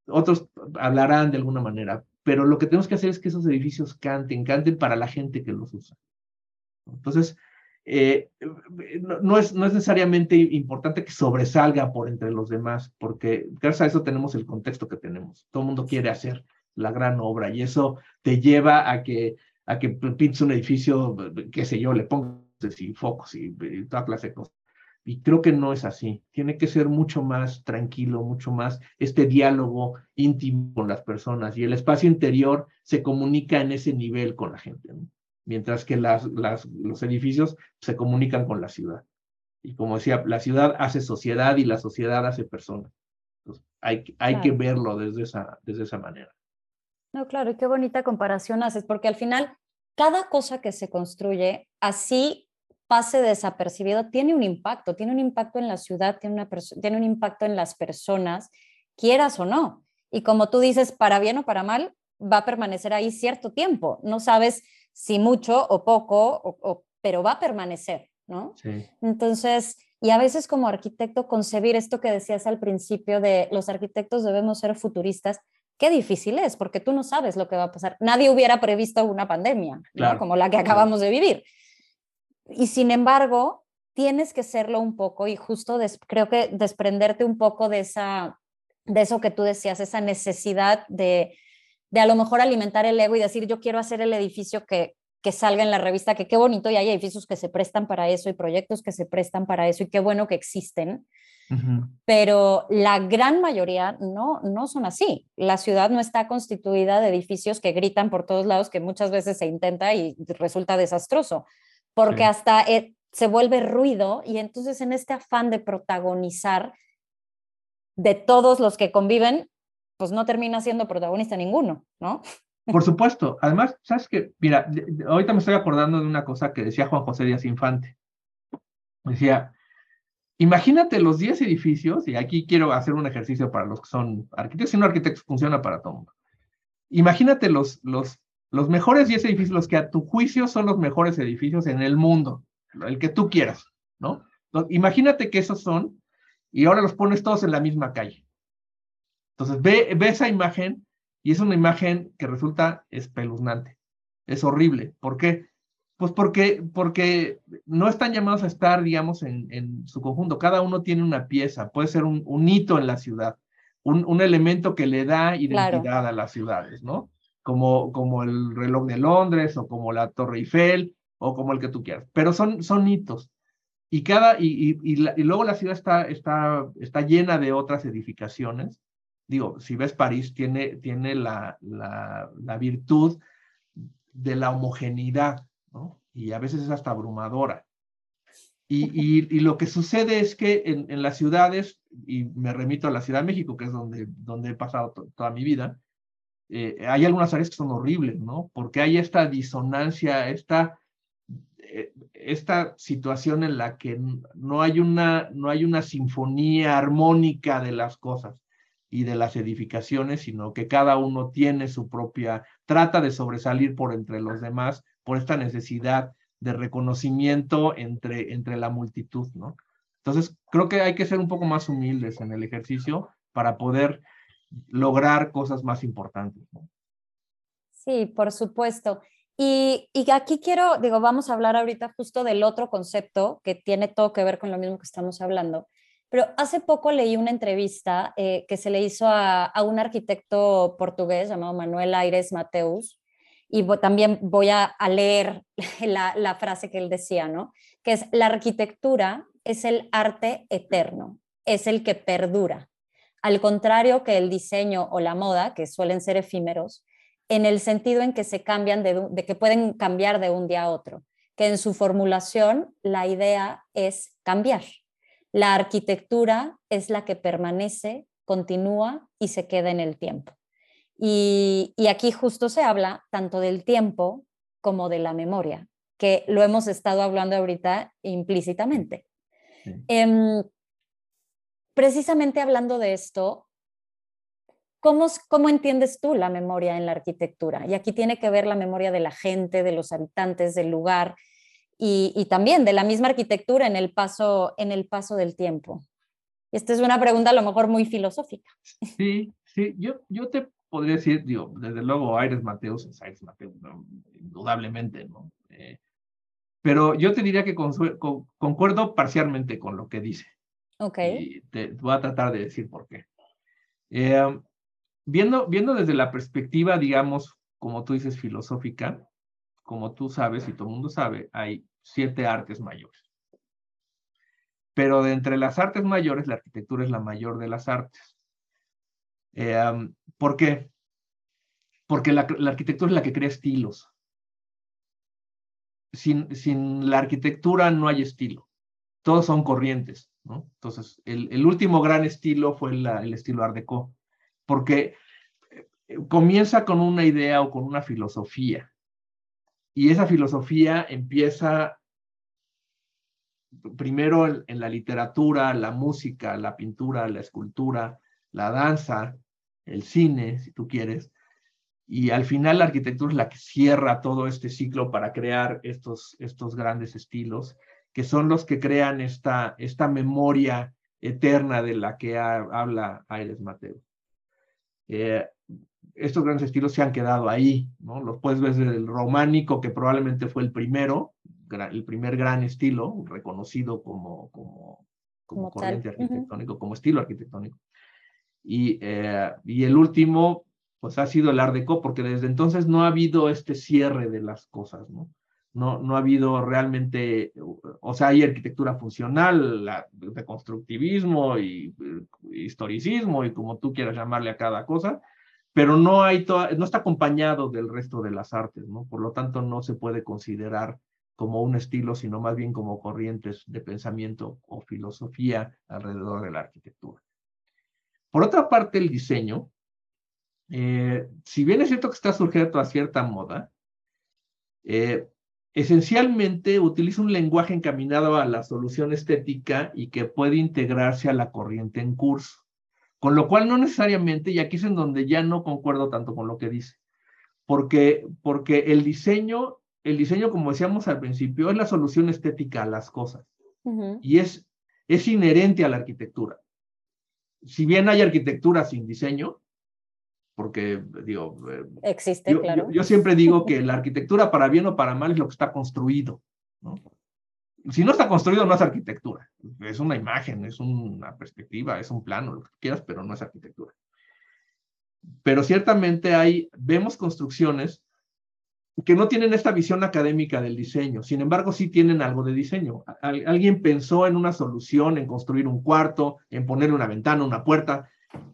Otros hablarán de alguna manera, pero lo que tenemos que hacer es que esos edificios canten, canten para la gente que los usa. Entonces, eh, no, es, no es necesariamente importante que sobresalga por entre los demás, porque gracias a eso tenemos el contexto que tenemos. Todo el mundo quiere hacer la gran obra y eso te lleva a que, a que pintes un edificio, qué sé yo, le pongas y focos y, y toda clase de cosas. Y creo que no es así. Tiene que ser mucho más tranquilo, mucho más este diálogo íntimo con las personas. Y el espacio interior se comunica en ese nivel con la gente. ¿no? mientras que las, las, los edificios se comunican con la ciudad. Y como decía, la ciudad hace sociedad y la sociedad hace personas. Entonces, hay, hay que verlo desde esa, desde esa manera. No, claro, y qué bonita comparación haces, porque al final cada cosa que se construye así pase desapercibido tiene un impacto, tiene un impacto en la ciudad, tiene, una tiene un impacto en las personas, quieras o no. Y como tú dices, para bien o para mal, va a permanecer ahí cierto tiempo. No sabes si mucho o poco, o, pero va a permanecer, ¿no? Sí. Entonces, y a veces como arquitecto concebir esto que decías al principio de los arquitectos debemos ser futuristas, qué difícil es, porque tú no sabes lo que va a pasar. Nadie hubiera previsto una pandemia, ¿no? como la que acabamos de vivir. Y sin embargo, tienes que serlo un poco y justo creo que desprenderte un poco de esa de eso que tú decías, esa necesidad de, de a lo mejor alimentar el ego y decir, yo quiero hacer el edificio que, que salga en la revista, que qué bonito y hay edificios que se prestan para eso y proyectos que se prestan para eso y qué bueno que existen. Pero la gran mayoría no, no son así. La ciudad no está constituida de edificios que gritan por todos lados, que muchas veces se intenta y resulta desastroso, porque hasta eh, se vuelve ruido y entonces en este afán de protagonizar de todos los que conviven, pues no termina siendo protagonista ninguno, ¿no? Por supuesto. Además, ¿sabes qué? Mira, ahorita me estoy acordando de una cosa que decía Juan José Díaz Infante. Decía, imagínate los 10 edificios, y aquí quiero hacer un ejercicio para los que son arquitectos, y no arquitectos funciona para todo mundo. Imagínate los, los, los mejores 10 edificios, los que a tu juicio son los mejores edificios en el mundo, el que tú quieras, ¿no? Imagínate que esos son, y ahora los pones todos en la misma calle. Entonces, ve, ve esa imagen y es una imagen que resulta espeluznante. Es horrible. ¿Por qué? Pues porque, porque no están llamados a estar, digamos, en, en su conjunto. Cada uno tiene una pieza, puede ser un, un hito en la ciudad, un, un, elemento que le da identidad a las ciudades, ¿no? Como, como el reloj de Londres o como la Torre Eiffel o como el que tú quieras. Pero son, son hitos. Y, cada, y, y, y, luego la ciudad está, está, está llena de otras edificaciones digo, si ves París, tiene, tiene la, la, la virtud de la homogeneidad. Y a veces es hasta abrumadora. Y, y, y, lo que sucede es que en, en, las ciudades, y me remito a la Ciudad de México, que es donde, donde he pasado toda mi vida, eh, hay algunas áreas que son horribles, ¿no? Porque hay esta disonancia, esta, eh, esta situación en la que no hay, una, no hay una sinfonía armónica de las cosas y de las edificaciones, sino que cada uno tiene su propia, trata de sobresalir por entre los demás por esta necesidad de reconocimiento entre, entre la multitud, ¿no? Entonces, creo que hay que ser un poco más humildes en el ejercicio para poder lograr cosas más importantes. Sí, por supuesto. Y, y, aquí quiero, digo, vamos a hablar ahorita justo del otro concepto que tiene todo que ver con lo mismo que estamos hablando, pero hace poco leí una entrevista eh, que se le hizo a, un arquitecto portugués llamado Manuel Aires Mateus, y también voy a, leer la, la, frase que él decía, ¿no? Que es, la arquitectura es el arte eterno, es el que perdura, al contrario que el diseño o la moda, que suelen ser efímeros, en el sentido en que se cambian de, de que pueden cambiar de un día a otro, que en su formulación la idea es cambiar la arquitectura es la que permanece, continúa y se queda en el tiempo. Y, aquí justo se habla tanto del tiempo como de la memoria, que lo hemos estado hablando ahorita implícitamente. Em, precisamente hablando de esto, ¿cómo, ¿cómo entiendes tú la memoria en la arquitectura? Y aquí tiene que ver la memoria de la gente, de los habitantes del lugar, y, también de la misma arquitectura en el paso, en el paso del tiempo. Esta es una pregunta a lo mejor muy filosófica. Sí, sí, yo, yo te podría decir, digo, desde luego Aires Mateus es Aires Mateus, indudablemente, ¿no? Eh, pero yo te diría que concuerdo parcialmente con lo que dice. Ok. Y te voy a tratar de decir por qué. Eh, viendo, viendo desde la perspectiva, digamos, como tú dices, filosófica, como tú sabes y todo el mundo sabe, hay siete artes mayores. Pero de entre las artes mayores, la arquitectura es la mayor de las artes. Eh, ¿Por qué? Porque la, arquitectura es la que crea estilos. Sin, sin, la arquitectura no hay estilo. Todos son corrientes. Entonces, el, último gran estilo fue el estilo Art Deco, porque eh, comienza con una idea o con una filosofía. Y esa filosofía empieza primero en, la literatura, la música, la pintura, la escultura, la danza, el cine, si tú quieres, y al final la arquitectura es la que cierra todo este ciclo para crear estos, estos grandes estilos, que son los que crean esta, esta memoria eterna de la que habla Aires Mateo. Eh, estos grandes estilos se han quedado ahí, ¿no? Los puedes ver desde el románico, que probablemente fue el primero, el primer gran estilo, reconocido como, como, como, corriente arquitectónico, como estilo arquitectónico. Y, eh, y el último, pues ha sido el Art Deco, porque desde entonces no ha habido este cierre de las cosas, ¿no? No, no ha habido realmente, o sea, hay arquitectura funcional, de constructivismo y, historicismo y como tú quieras llamarle a cada cosa, pero no, hay no está acompañado del resto de las artes, ¿no? Por lo tanto, no se puede considerar como un estilo, sino más bien como corrientes de pensamiento o filosofía alrededor de la arquitectura. Por otra parte, el diseño, eh, si bien es cierto que está sujeto a cierta moda, eh, esencialmente utiliza un lenguaje encaminado a la solución estética y que puede integrarse a la corriente en curso. Con lo cual no necesariamente, y aquí es en donde ya no concuerdo tanto con lo que dice, porque, porque el diseño el diseño, como decíamos al principio, es la solución estética a las cosas y es, es inherente a la arquitectura. Si bien hay arquitectura sin diseño, porque digo, eh, existe, claro. Yo, siempre digo que la arquitectura para bien o para mal es lo que está construido. Si no está construido, no es arquitectura. Es una imagen, es una perspectiva, es un plano, lo que quieras, pero no es arquitectura. Pero ciertamente hay, vemos construcciones que no tienen esta visión académica del diseño, sin embargo sí tienen algo de diseño. alguien pensó en una solución, en construir un cuarto, en poner una ventana, una puerta,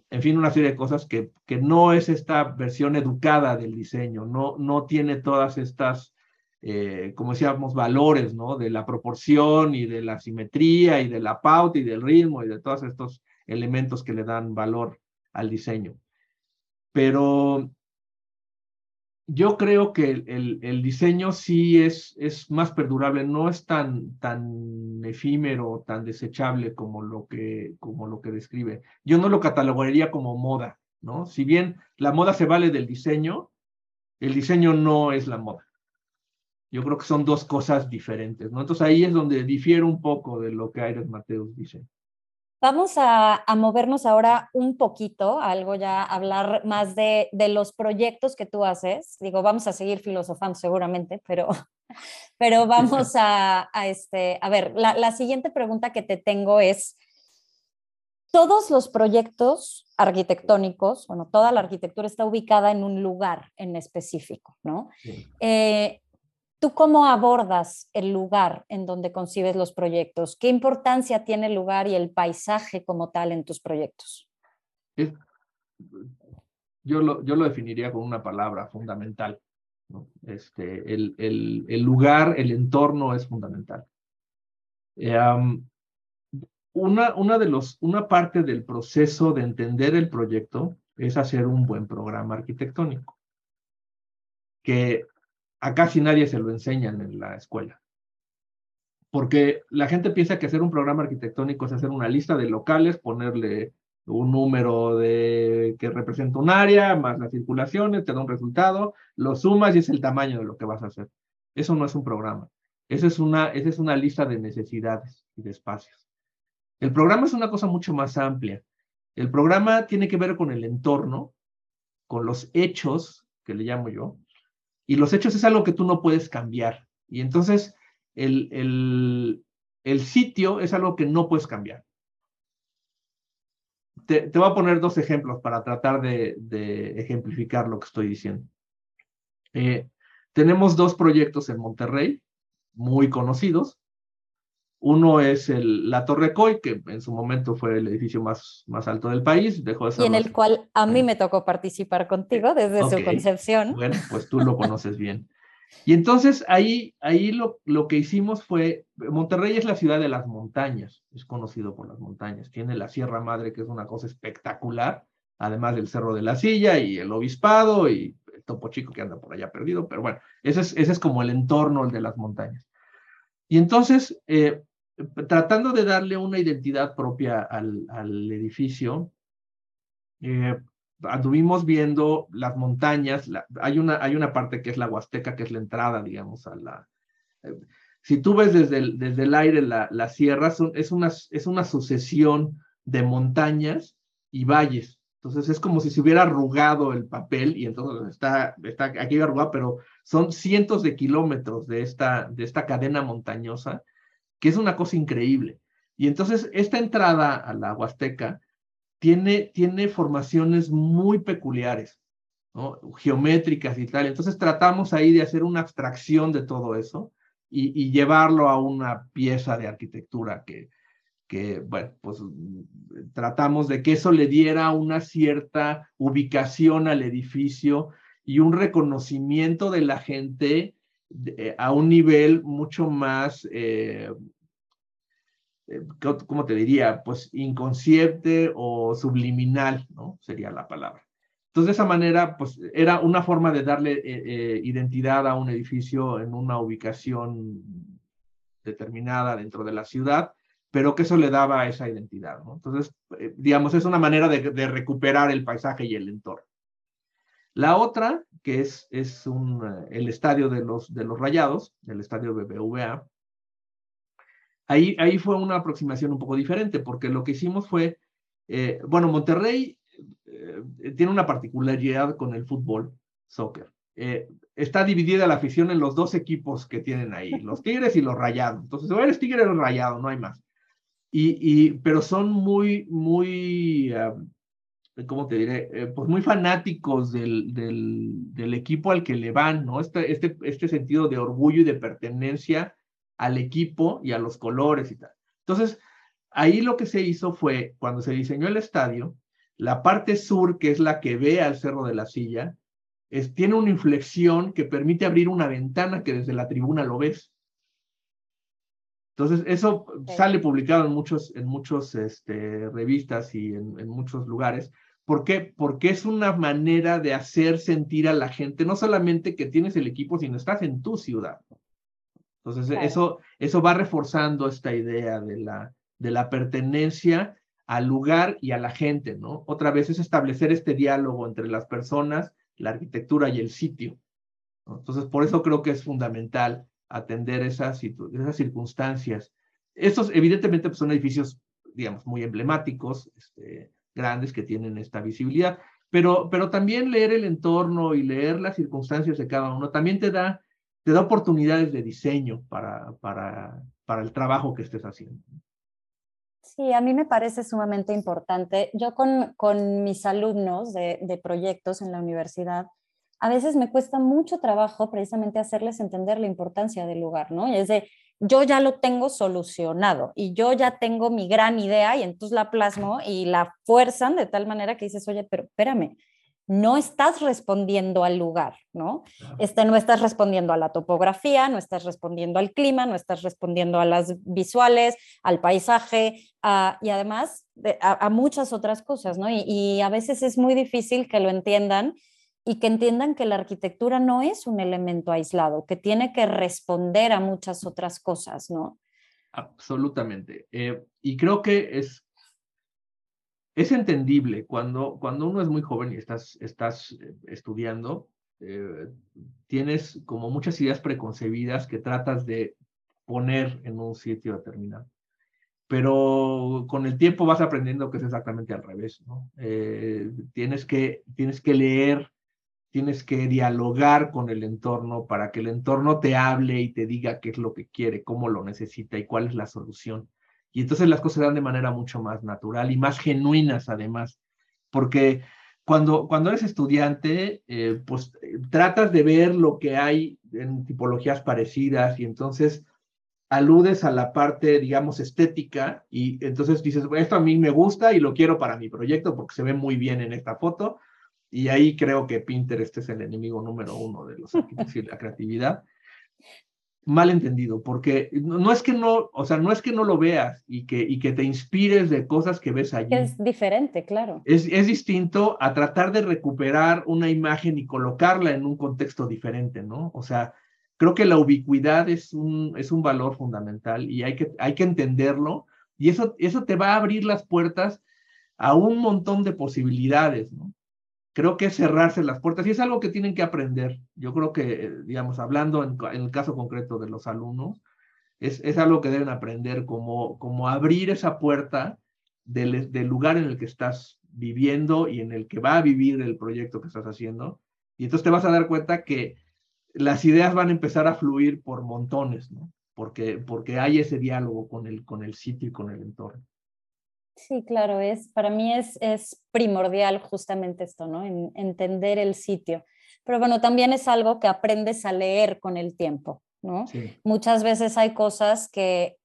en fin, una serie de cosas que, que no es esta versión educada del diseño, no, no tiene todas estas, eh, como decíamos, valores, ¿no? De la proporción y de la simetría y de la pauta y del ritmo y de todos estos elementos que le dan valor al diseño. Pero yo creo que el, diseño sí es, es más perdurable, no es tan, tan efímero, tan desechable como lo, que, como lo que describe. Yo no lo catalogaría como moda, ¿no? Si bien la moda se vale del diseño, el diseño no es la moda. Yo creo que son dos cosas diferentes, ¿no? Entonces ahí es donde difiere un poco de lo que Aires Mateus dice. Vamos a, movernos ahora un poquito, algo ya, hablar más de, los proyectos que tú haces. Digo, vamos a seguir filosofando seguramente, pero, pero vamos a, este, a ver, la, la siguiente pregunta que te tengo es, todos los proyectos arquitectónicos, bueno, toda la arquitectura está ubicada en un lugar en específico, ¿no? Eh, ¿Tú cómo abordas el lugar en donde concibes los proyectos? ¿Qué importancia tiene el lugar y el paisaje como tal en tus proyectos? yo, lo, yo lo definiría con una palabra fundamental. Este, el, el, el, lugar, el entorno es fundamental. Eh, una, una, de los, una parte del proceso de entender el proyecto es hacer un buen programa arquitectónico, que a casi nadie se lo enseñan en la escuela. Porque la gente piensa que hacer un programa arquitectónico es hacer una lista de locales, ponerle un número de que representa un área, más las circulaciones, te da un resultado, lo sumas y es el tamaño de lo que vas a hacer. Eso no es un programa. Esa es una, esa es una lista de necesidades y de espacios. El programa es una cosa mucho más amplia. El programa tiene que ver con el entorno, con los hechos, que le llamo yo, y los hechos es algo que tú no puedes cambiar. Y entonces el, el, sitio es algo que no puedes cambiar. Te, te, voy a poner dos ejemplos para tratar de, de ejemplificar lo que estoy diciendo. Eh, tenemos dos proyectos en Monterrey, muy conocidos. Uno es el, la Torre Coy, que en su momento fue el edificio más, más alto del país. Dejó de y en el cual a mí me tocó participar contigo desde su concepción. Bueno, pues tú lo conoces bien. Y entonces ahí, ahí lo, lo que hicimos fue, Monterrey es la ciudad de las montañas, es conocido por las montañas, tiene la Sierra Madre, que es una cosa espectacular, además del Cerro de la Silla y el Obispado y el Topo Chico que anda por allá perdido, pero bueno, ese es, ese es como el entorno el de las montañas. Y entonces, eh, tratando de darle una identidad propia al, edificio, eh, anduvimos viendo las montañas, hay, una, hay una parte que es la Huasteca, que es la entrada, digamos, a la... Eh, si tú ves desde el, desde el aire la, la sierra, es, una, es una sucesión de montañas y valles. Entonces es como si se hubiera arrugado el papel y entonces está, está aquí arrugado, pero son cientos de kilómetros de esta, de esta cadena montañosa, que es una cosa increíble. Y entonces esta entrada a la Huasteca tiene, tiene formaciones muy peculiares, geométricas y tal. Entonces tratamos ahí de hacer una abstracción de todo eso y, y llevarlo a una pieza de arquitectura que, que, bueno, pues tratamos de que eso le diera una cierta ubicación al edificio y un reconocimiento de la gente eh, a un nivel mucho más, eh, eh ¿cómo te diría? Pues inconsciente o subliminal, ¿no? Sería la palabra. Entonces, de esa manera, pues era una forma de darle eh, identidad a un edificio en una ubicación determinada dentro de la ciudad pero que eso le daba esa identidad. ¿no? Entonces, digamos, es una manera de, recuperar el paisaje y el entorno. La otra, que es, es un, eh, el estadio de los, de los Rayados, el estadio BBVA, ahí, ahí fue una aproximación un poco diferente, porque lo que hicimos fue, eh, bueno, Monterrey eh, tiene una particularidad con el fútbol, soccer. Eh, está dividida la afición en los dos equipos que tienen ahí, los Tigres y los Rayados. Entonces, o eres Tigre o Rayado, no hay más. Y, y, pero son muy, muy, uh, ¿cómo te diré? Eh, pues muy fanáticos del, del, del, equipo al que le van, ¿no? Este, este, este sentido de orgullo y de pertenencia al equipo y a los colores y tal. Entonces, ahí lo que se hizo fue, cuando se diseñó el estadio, la parte sur, que es la que ve al Cerro de la Silla, es, tiene una inflexión que permite abrir una ventana que desde la tribuna lo ves. Entonces, eso sale publicado en muchos, en muchos este, revistas y en, en, muchos lugares. ¿Por qué? Porque es una manera de hacer sentir a la gente, no solamente que tienes el equipo, sino estás en tu ciudad. Entonces, claro. eso, eso va reforzando esta idea de la, de la pertenencia al lugar y a la gente, ¿no? Otra vez es establecer este diálogo entre las personas, la arquitectura y el sitio. ¿no? Entonces, por eso creo que es fundamental atender esas, esas circunstancias. Estos, evidentemente, pues, son edificios, digamos, muy emblemáticos, este, grandes, que tienen esta visibilidad, pero, pero también leer el entorno y leer las circunstancias de cada uno también te da, te da oportunidades de diseño para, para, para el trabajo que estés haciendo. Sí, a mí me parece sumamente importante. Yo con, con mis alumnos de, de proyectos en la universidad, a veces me cuesta mucho trabajo precisamente hacerles entender la importancia del lugar, ¿no? Y es de, yo ya lo tengo solucionado y yo ya tengo mi gran idea y entonces la plasmo y la fuerzan de tal manera que dices, oye, pero espérame, no estás respondiendo al lugar, ¿no? Este, no estás respondiendo a la topografía, no estás respondiendo al clima, no estás respondiendo a las visuales, al paisaje a, y además de, a, a, muchas otras cosas, ¿no? Y, y a veces es muy difícil que lo entiendan y que entiendan que la arquitectura no es un elemento aislado, que tiene que responder a muchas otras cosas, ¿no? Absolutamente. Eh, y creo que es, es entendible cuando, cuando uno es muy joven y estás, estás eh, estudiando, eh, tienes como muchas ideas preconcebidas que tratas de poner en un sitio determinado. pero con el tiempo vas aprendiendo que es exactamente al revés, ¿no? Eh, tienes, que, tienes que leer, tienes que dialogar con el entorno para que el entorno te hable y te diga qué es lo que quiere, cómo lo necesita y cuál es la solución. Y entonces las cosas se dan de manera mucho más natural y más genuinas además, porque cuando, cuando eres estudiante, eh, pues eh, tratas de ver lo que hay en tipologías parecidas y entonces aludes a la parte, digamos, estética y entonces dices, esto a mí me gusta y lo quiero para mi proyecto porque se ve muy bien en esta foto y ahí creo que Pinterest es el enemigo número uno de los arquitectos y la creatividad. Mal entendido, porque no es que no, o sea, no es que no lo veas y que, y que te inspires de cosas que ves allí. Es diferente, claro. Es, es distinto a tratar de recuperar una imagen y colocarla en un contexto diferente, ¿no? O sea, creo que la ubicuidad es un, es un valor fundamental y hay que, hay que entenderlo y eso, eso te va a abrir las puertas a un montón de posibilidades, ¿no? Creo que es cerrarse las puertas y es algo que tienen que aprender. Yo creo que, digamos, hablando en, el caso concreto de los alumnos, es, algo que deben aprender, como, abrir esa puerta del, lugar en el que estás viviendo y en el que va a vivir el proyecto que estás haciendo. Y entonces te vas a dar cuenta que las ideas van a empezar a fluir por montones, ¿no? Porque, porque hay ese diálogo con el, con el sitio y con el entorno. Sí, claro, es, para mí es, es primordial justamente esto, ¿no? En, entender el sitio. Pero bueno, también es algo que aprendes a leer con el tiempo, ¿no? Muchas veces hay cosas que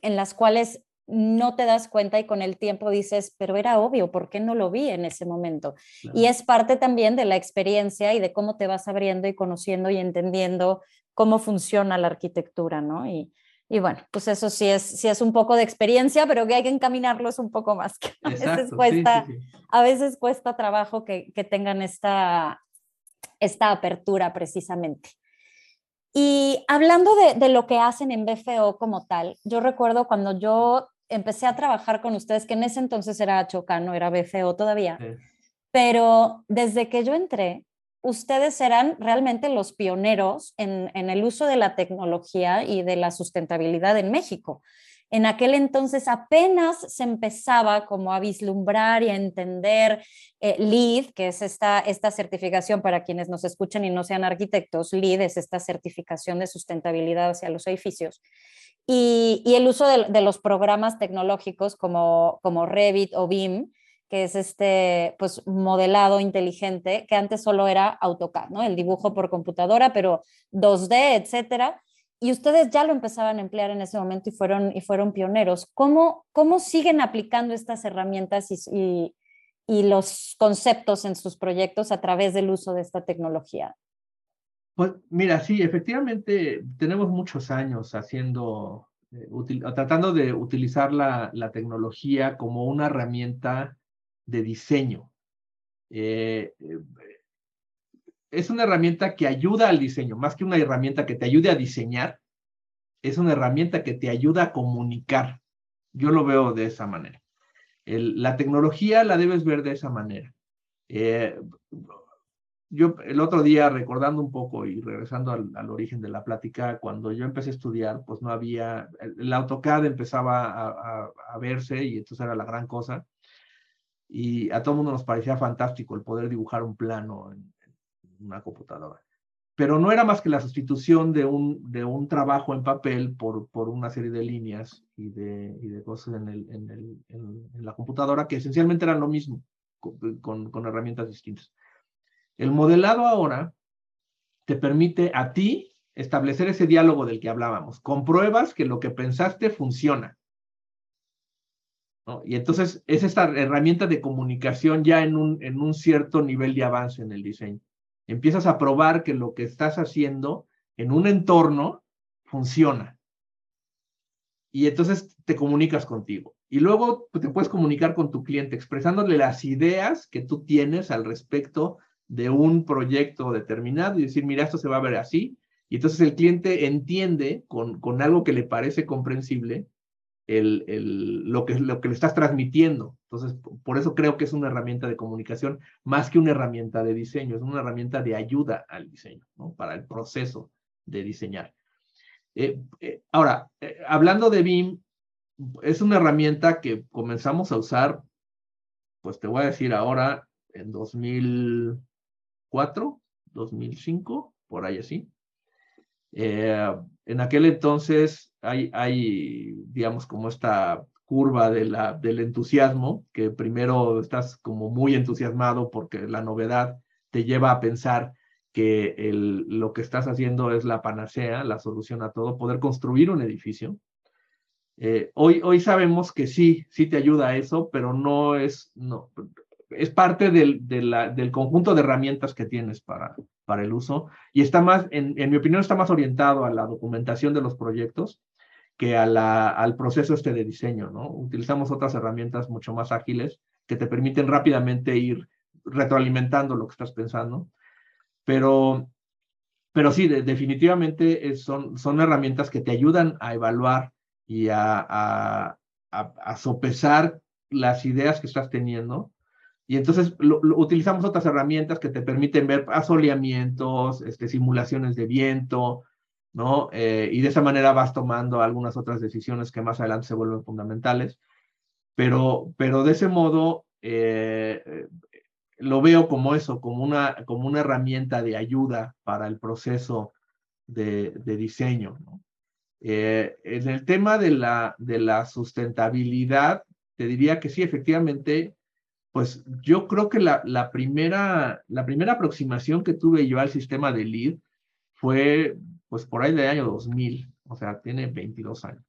en las cuales no te das cuenta y con el tiempo dices, pero era obvio, ¿por qué no lo vi en ese momento? Y es parte también de la experiencia y de cómo te vas abriendo y conociendo y entendiendo cómo funciona la arquitectura, ¿no? Y, y bueno, pues eso sí es, sí es un poco de experiencia, pero que hay que encaminarlos un poco más. Que a, veces cuesta, a veces cuesta trabajo que, que tengan esta, esta apertura precisamente. Y hablando de, de, lo que hacen en BFO como tal, yo recuerdo cuando yo empecé a trabajar con ustedes, que en ese entonces era Choca, no era BFO todavía, pero desde que yo entré, ustedes eran realmente los pioneros en, el uso de la tecnología y de la sustentabilidad en México. En aquel entonces apenas se empezaba como a vislumbrar y a entender eh, LEED, que es esta, certificación para quienes nos escuchen y no sean arquitectos, LEED es esta certificación de sustentabilidad hacia los edificios y, el uso de, los programas tecnológicos como, como Revit o BIM, que es este pues modelado inteligente que antes solo era AutoCAD, ¿no? El dibujo por computadora, pero 2D, etcétera. Y ustedes ya lo empezaban a emplear en ese momento y fueron, y fueron pioneros. ¿Cómo, cómo siguen aplicando estas herramientas y, y los conceptos en sus proyectos a través del uso de esta tecnología? Pues mira, sí, efectivamente tenemos muchos años haciendo, eh, tratando de utilizar la, la, tecnología como una herramienta de diseño. Eh, eh, es una herramienta que ayuda al diseño, más que una herramienta que te ayude a diseñar, es una herramienta que te ayuda a comunicar. Yo lo veo de esa manera. El, la tecnología la debes ver de esa manera yo el otro día recordando un poco y regresando al, origen de la plática, cuando yo empecé a estudiar, pues no había, el, AutoCAD empezaba a, verse y entonces era la gran cosa. Y a todo mundo nos parecía fantástico el poder dibujar un plano en, una computadora. Pero no era más que la sustitución de un, de un trabajo en papel por, por una serie de líneas y de, y de cosas en, el, en, el, en, la computadora que esencialmente eran lo mismo, con, con herramientas distintas. El modelado ahora te permite a ti establecer ese diálogo del que hablábamos. Compruebas que lo que pensaste funciona. Y entonces es esta herramienta de comunicación ya en un, en un cierto nivel de avance en el diseño. Empiezas a probar que lo que estás haciendo en un entorno funciona. Y entonces te comunicas contigo. Y luego pues, te puedes comunicar con tu cliente expresándole las ideas que tú tienes al respecto de un proyecto determinado y decir, mira, esto se va a ver así. Y entonces el cliente entiende con, con algo que le parece comprensible el, lo, que, lo que le estás transmitiendo. Entonces, por eso creo que es una herramienta de comunicación más que una herramienta de diseño, es una herramienta de ayuda al diseño, ¿no? Para el proceso de diseñar. Eh, eh, ahora, eh, hablando de BIM, es una herramienta que comenzamos a usar, pues te voy a decir ahora, en 2004, 2005, por ahí así. En aquel entonces hay, hay, digamos, como esta curva de la, del entusiasmo, que primero estás como muy entusiasmado porque la novedad te lleva a pensar que el, lo que estás haciendo es la panacea, la solución a todo, poder construir un edificio. Eh, hoy, hoy sabemos que sí, sí te ayuda a eso, pero no es, no, es parte del, del conjunto de herramientas que tienes para, para el uso y está más, en, mi opinión, está más orientado a la documentación de los proyectos que a la, al proceso este de diseño, ¿no? Utilizamos otras herramientas mucho más ágiles que te permiten rápidamente ir retroalimentando lo que estás pensando, pero, pero sí, definitivamente son, son herramientas que te ayudan a evaluar y a, a, a, sopesar las ideas que estás teniendo y entonces utilizamos otras herramientas que te permiten ver asoleamientos, este, simulaciones de viento, ¿no? Eh, y de esa manera vas tomando algunas otras decisiones que más adelante se vuelven fundamentales. Pero, pero de ese modo eh, lo veo como eso, como una, como una herramienta de ayuda para el proceso de, diseño. Eh, en el tema de la, de la sustentabilidad, te diría que sí, efectivamente, pues yo creo que la, primera, la primera aproximación que tuve yo al sistema de lead fue pues por ahí del año 2000, o sea, tiene 22 años.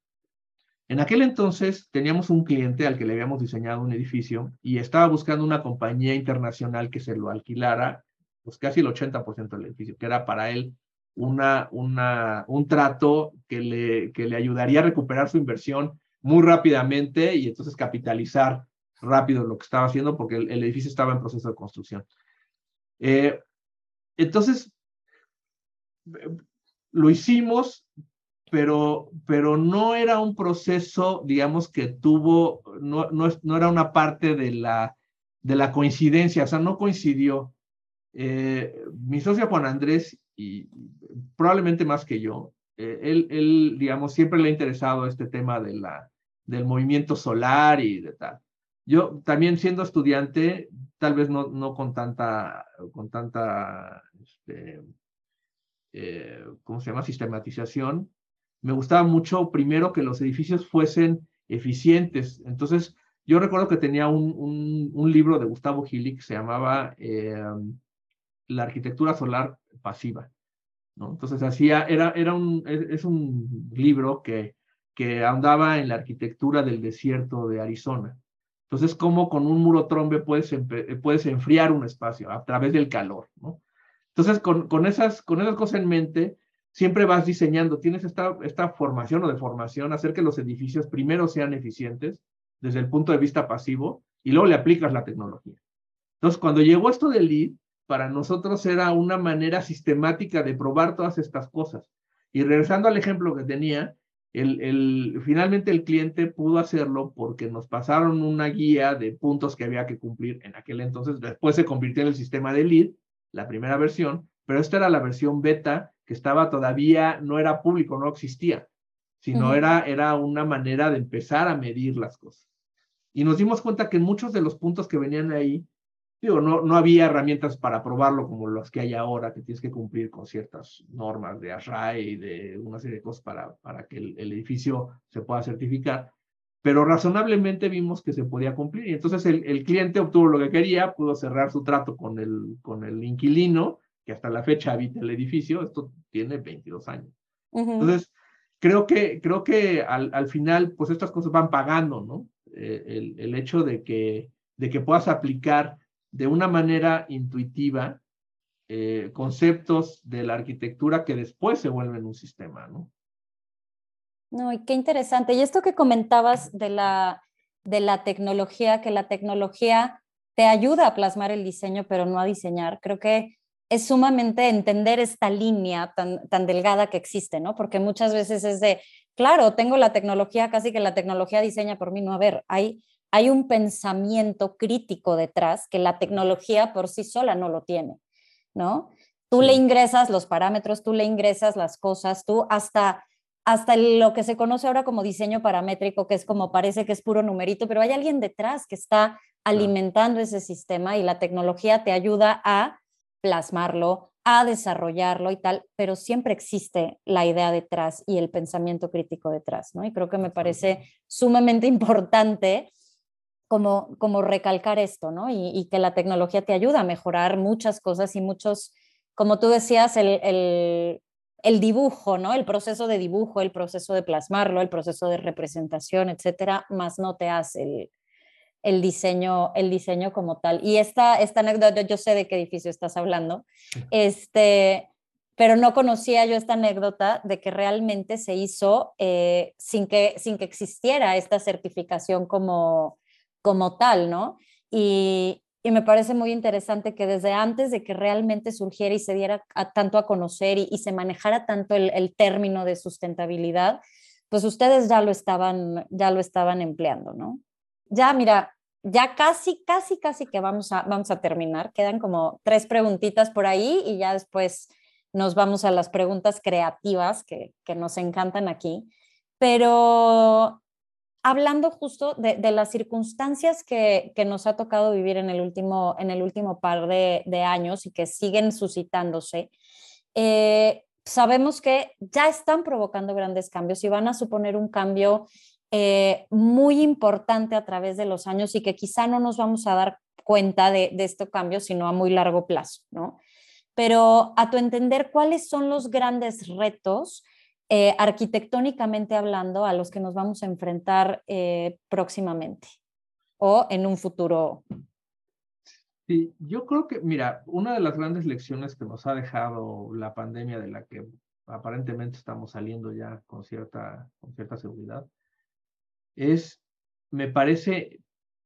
En aquel entonces teníamos un cliente al que le habíamos diseñado un edificio y estaba buscando una compañía internacional que se lo alquilara, pues casi el 80% del edificio, que era para él una, una, un trato que le, que le ayudaría a recuperar su inversión muy rápidamente y entonces capitalizar rápido lo que estaba haciendo porque el, edificio estaba en proceso de construcción. Eh, entonces, lo hicimos, pero, pero no era un proceso, digamos, que tuvo, no, no, no era una parte de la, de la coincidencia, o sea, no coincidió. Eh, mi socio Juan Andrés, y probablemente más que yo, eh, él, él, digamos, siempre le ha interesado este tema de la, del movimiento solar y de tal. Yo también siendo estudiante, tal vez no, con tanta, con tanta, este, eh, ¿cómo se llama? Sistematización. Me gustaba mucho, primero, que los edificios fuesen eficientes. Entonces, yo recuerdo que tenía un, libro de Gustavo Gili que se llamaba eh, La arquitectura solar pasiva. Entonces, hacía, era, era un, es un libro que, que andaba en la arquitectura del desierto de Arizona. Entonces, ¿cómo con un muro trombe puedes, puedes enfriar un espacio a través del calor? ¿no? Entonces, con, con, esas, con esas cosas en mente, siempre vas diseñando, tienes esta, esta formación o deformación, hacer que los edificios primero sean eficientes desde el punto de vista pasivo y luego le aplicas la tecnología. Entonces, cuando llegó esto del lead, para nosotros era una manera sistemática de probar todas estas cosas. Y regresando al ejemplo que tenía, el, el, finalmente el cliente pudo hacerlo porque nos pasaron una guía de puntos que había que cumplir en aquel entonces. Después se convirtió en el sistema de lead, la primera versión, pero esta era la versión beta que estaba todavía, no era público, no existía, sino era, era una manera de empezar a medir las cosas. Y nos dimos cuenta que muchos de los puntos que venían ahí Digo, no, no había herramientas para probarlo como las que hay ahora, que tienes que cumplir con ciertas normas de ASHRAE y de una serie de cosas para, para que el, el edificio se pueda certificar, pero razonablemente vimos que se podía cumplir y entonces el, el, cliente obtuvo lo que quería, pudo cerrar su trato con el, con el inquilino, que hasta la fecha habita el edificio, esto tiene 22 años. Uh -huh. Entonces, creo que, creo que al, al, final, pues estas cosas van pagando, ¿no? Eh, el, el hecho de que, de que puedas aplicar de una manera intuitiva eh, conceptos de la arquitectura que después se vuelven un sistema, ¿no? No, y qué interesante. Y esto que comentabas de la, de la tecnología, que la tecnología te ayuda a plasmar el diseño, pero no a diseñar, creo que es sumamente entender esta línea tan, tan delgada que existe, ¿no? Porque muchas veces es de, claro, tengo la tecnología, casi que la tecnología diseña por mí, no, a ver, hay hay un pensamiento crítico detrás que la tecnología por sí sola no lo tiene, ¿no? Tú sí. le ingresas los parámetros, tú le ingresas las cosas, tú hasta hasta lo que se conoce ahora como diseño paramétrico, que es como parece que es puro numerito, pero hay alguien detrás que está alimentando ese sistema y la tecnología te ayuda a plasmarlo, a desarrollarlo y tal, pero siempre existe la idea detrás y el pensamiento crítico detrás, ¿no? Y creo que me parece sumamente importante como, como recalcar esto, ¿no? Y, que la tecnología te ayuda a mejorar muchas cosas y muchos, como tú decías, el, el, el dibujo, ¿no? El proceso de dibujo, el proceso de plasmarlo, el proceso de representación, etcétera, más no te hace el, el diseño, el diseño como tal. Y esta, esta anécdota, yo sé de qué edificio estás hablando, este, pero no conocía yo esta anécdota de que realmente se hizo eh, sin, que, sin que existiera esta certificación como, como tal, ¿no? Y, y, me parece muy interesante que desde antes de que realmente surgiera y se diera tanto a conocer y, y se manejara tanto el, el, término de sustentabilidad, pues ustedes ya lo estaban, ya lo estaban empleando, ¿no? ya, mira, ya casi, casi, casi que vamos a, vamos a terminar. Quedan como tres preguntitas por ahí y ya después nos vamos a las preguntas creativas que, que nos encantan aquí. Pero hablando justo de, las circunstancias que, que, nos ha tocado vivir en el último, en el último par de, años y que siguen suscitándose, eh, sabemos que ya están provocando grandes cambios y van a suponer un cambio eh, muy importante a través de los años y que quizá no nos vamos a dar cuenta de, de este cambio, sino a muy largo plazo, ¿no? Pero a tu entender, ¿cuáles son los grandes retos eh, arquitectónicamente hablando a los que nos vamos a enfrentar eh, próximamente o en un futuro? Sí, yo creo que, mira, una de las grandes lecciones que nos ha dejado la pandemia de la que aparentemente estamos saliendo ya con cierta, con cierta seguridad, es, me parece,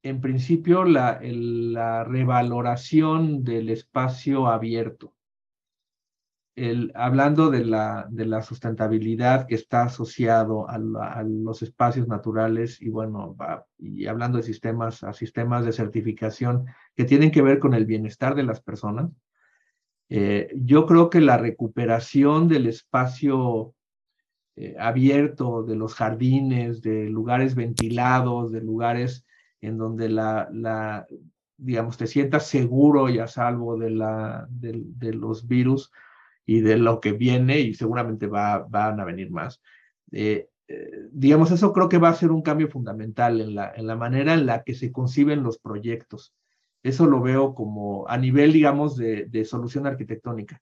en principio, la, la revaloración del espacio abierto. El, hablando de la, de la sustentabilidad que está asociado a, los espacios naturales y bueno, y hablando de sistemas, a sistemas de certificación que tienen que ver con el bienestar de las personas, eh, yo creo que la recuperación del espacio eh, abierto, de los jardines, de lugares ventilados, de lugares en donde la, la digamos, te sientas seguro y a salvo de, la, de, los virus y de lo que viene y seguramente va, van a venir más. Eh, eh, digamos, eso creo que va a ser un cambio fundamental en la, en la manera en la que se conciben los proyectos. Eso lo veo como a nivel, digamos, de, de solución arquitectónica.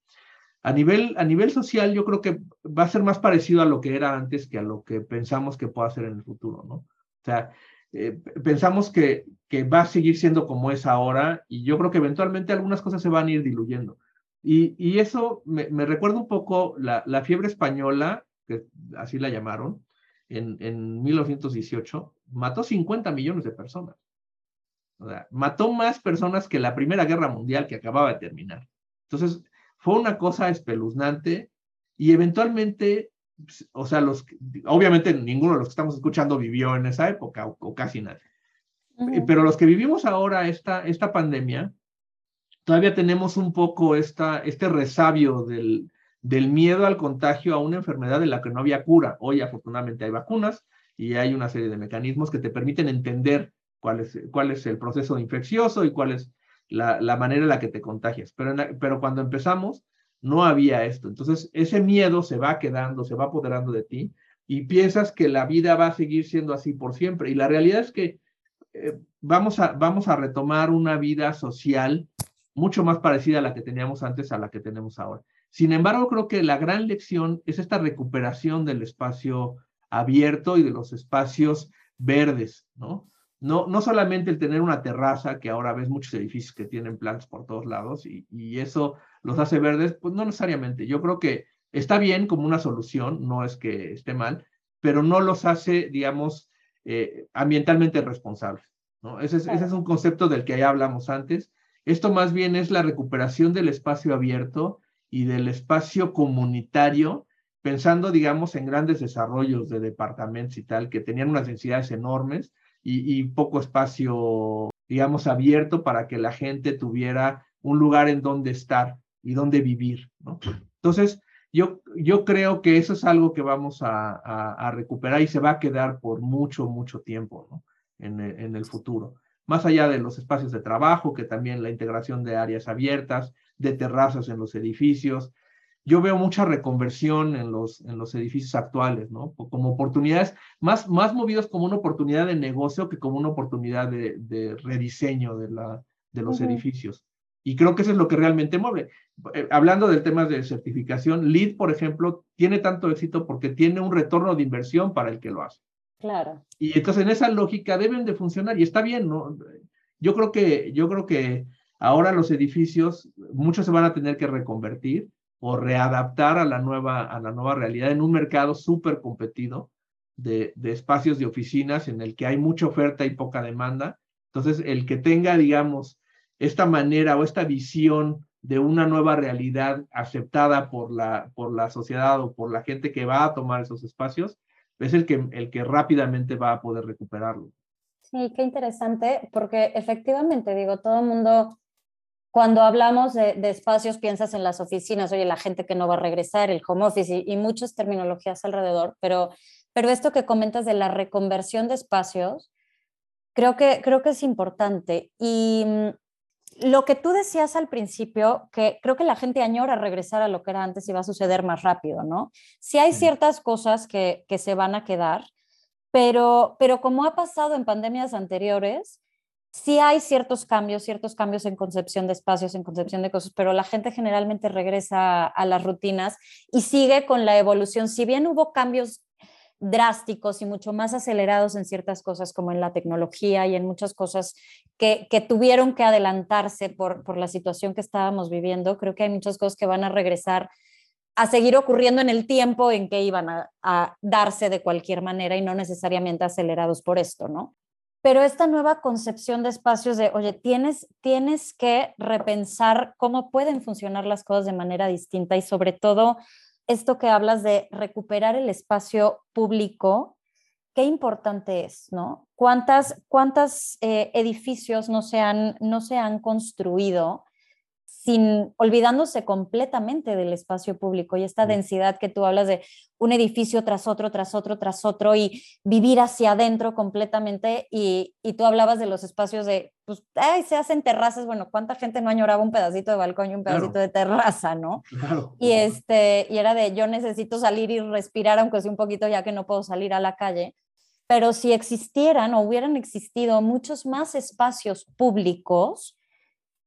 A nivel, a nivel social, yo creo que va a ser más parecido a lo que era antes que a lo que pensamos que pueda ser en el futuro, ¿no? O sea, eh, pensamos que, que va a seguir siendo como es ahora y yo creo que eventualmente algunas cosas se van a ir diluyendo. Y, y eso me, me, recuerda un poco la, la, fiebre española, que así la llamaron, en, en 1918, mató 50 millones de personas. O sea, mató más personas que la Primera Guerra Mundial que acababa de terminar. Entonces, fue una cosa espeluznante y eventualmente, pues, o sea, los, obviamente ninguno de los que estamos escuchando vivió en esa época o, casi nadie. Pero los que vivimos ahora esta, esta pandemia, todavía tenemos un poco este resabio del, miedo al contagio a una enfermedad de la que no había cura. Hoy afortunadamente hay vacunas y hay una serie de mecanismos que te permiten entender cuál es, el proceso infeccioso y cuál es la, manera en la que te contagias. Pero, pero cuando empezamos, no había esto. Entonces, ese miedo se va quedando, se va apoderando de ti y piensas que la vida va a seguir siendo así por siempre. Y la realidad es que eh, vamos a retomar una vida social mucho más parecida a la que teníamos antes a la que tenemos ahora. Sin embargo, creo que la gran lección es esta recuperación del espacio abierto y de los espacios verdes, ¿no? no, no solamente el tener una terraza, que ahora ves muchos edificios que tienen plantas por todos lados y, y, eso los hace verdes, pues no necesariamente. Yo creo que está bien como una solución, no es que esté mal, pero no los hace, digamos, eh, ambientalmente responsables. ¿no? Ese, es, ese es un concepto del que ya hablamos antes. Esto más bien es la recuperación del espacio abierto y del espacio comunitario, pensando, digamos, en grandes desarrollos de departamentos y tal, que tenían unas densidades enormes y, poco espacio, digamos, abierto para que la gente tuviera un lugar en donde estar y donde vivir. Entonces, yo, yo creo que eso es algo que vamos a, a, recuperar y se va a quedar por mucho, mucho tiempo ¿no? en, en, el futuro. Más allá de los espacios de trabajo, que también la integración de áreas abiertas, de terrazas en los edificios. Yo veo mucha reconversión en los, en los edificios actuales, ¿no? Como oportunidades, más, más movidos como una oportunidad de negocio que como una oportunidad de, de rediseño de, la, de los edificios. Y creo que eso es lo que realmente mueve. Eh, hablando del tema de certificación, LEED, por ejemplo, tiene tanto éxito porque tiene un retorno de inversión para el que lo hace. Claro. Y entonces en esa lógica deben de funcionar y está bien, ¿no? Yo creo que, yo creo que ahora los edificios, muchos se van a tener que reconvertir o readaptar a la nueva, a la nueva realidad en un mercado súper competido de, de espacios de oficinas en el que hay mucha oferta y poca demanda. Entonces, el que tenga, digamos, esta manera o esta visión de una nueva realidad aceptada por la, por la sociedad o por la gente que va a tomar esos espacios, es el que, el que rápidamente va a poder recuperarlo. Sí, qué interesante, porque efectivamente, digo, todo el mundo, cuando hablamos de, espacios, piensas en las oficinas, oye, la gente que no va a regresar, el home office y, y muchas terminologías alrededor, pero, pero esto que comentas de la reconversión de espacios, creo que, creo que es importante. Y lo que tú decías al principio, que creo que la gente añora regresar a lo que era antes y va a suceder más rápido, ¿no? Sí hay ciertas cosas que, que se van a quedar, pero, pero como ha pasado en pandemias anteriores, sí hay ciertos cambios, ciertos cambios en concepción de espacios, en concepción de cosas, pero la gente generalmente regresa a las rutinas y sigue con la evolución. Si bien hubo cambios drásticos y mucho más acelerados en ciertas cosas como en la tecnología y en muchas cosas que, que tuvieron que adelantarse por, por la situación que estábamos viviendo. Creo que hay muchas cosas que van a regresar a seguir ocurriendo en el tiempo en que iban a, a, darse de cualquier manera y no necesariamente acelerados por esto, ¿no? Pero esta nueva concepción de espacios de, oye, tienes, tienes que repensar cómo pueden funcionar las cosas de manera distinta y sobre todo esto que hablas de recuperar el espacio público, qué importante es, ¿no? ¿Cuántas, cuántos eh, edificios no se, han, no se han construido sin olvidándose completamente del espacio público y esta densidad que tú hablas de un edificio tras otro, tras otro, tras otro y vivir hacia adentro completamente y, y tú hablabas de los espacios de, pues, ay, se hacen terrazas, bueno, ¿cuánta gente no añoraba un pedacito de balcón y un pedacito de terraza, no? Claro. Y, este, y era de, yo necesito salir y respirar, aunque sea un poquito ya que no puedo salir a la calle. Pero si existieran o hubieran existido muchos más espacios públicos,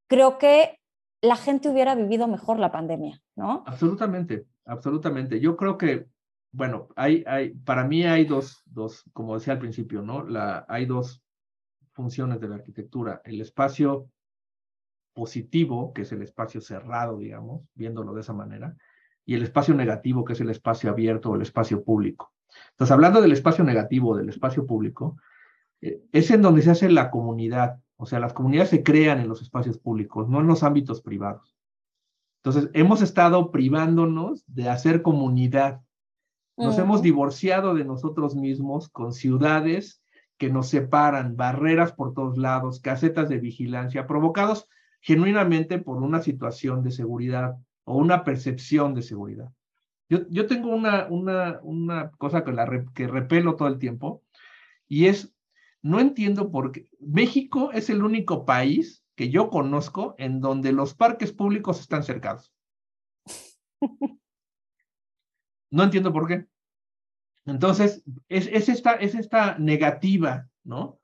creo que la gente hubiera vivido mejor la pandemia, ¿no? Absolutamente, absolutamente. Yo creo que, bueno, hay, hay, para mí hay dos, dos, como decía al principio, ¿no? La, hay dos funciones de la arquitectura. El espacio positivo, que es el espacio cerrado, digamos, viéndolo de esa manera, y el espacio negativo, que es el espacio abierto o el espacio público. Entonces, hablando del espacio negativo, del espacio público, eh, es en donde se hace la comunidad, o sea, las comunidades se crean en los espacios públicos, no en los ámbitos privados. Entonces, hemos estado privándonos de hacer comunidad. Nos hemos divorciado de nosotros mismos con ciudades que nos separan, barreras por todos lados, casetas de vigilancia, provocados genuinamente por una situación de seguridad o una percepción de seguridad. Yo, yo tengo una, una, una cosa que, la, que repelo todo el tiempo y es no entiendo por qué. México es el único país que yo conozco en donde los parques públicos están cercados. No entiendo por qué. Entonces, es, es, esta, es esta negativa, ¿no?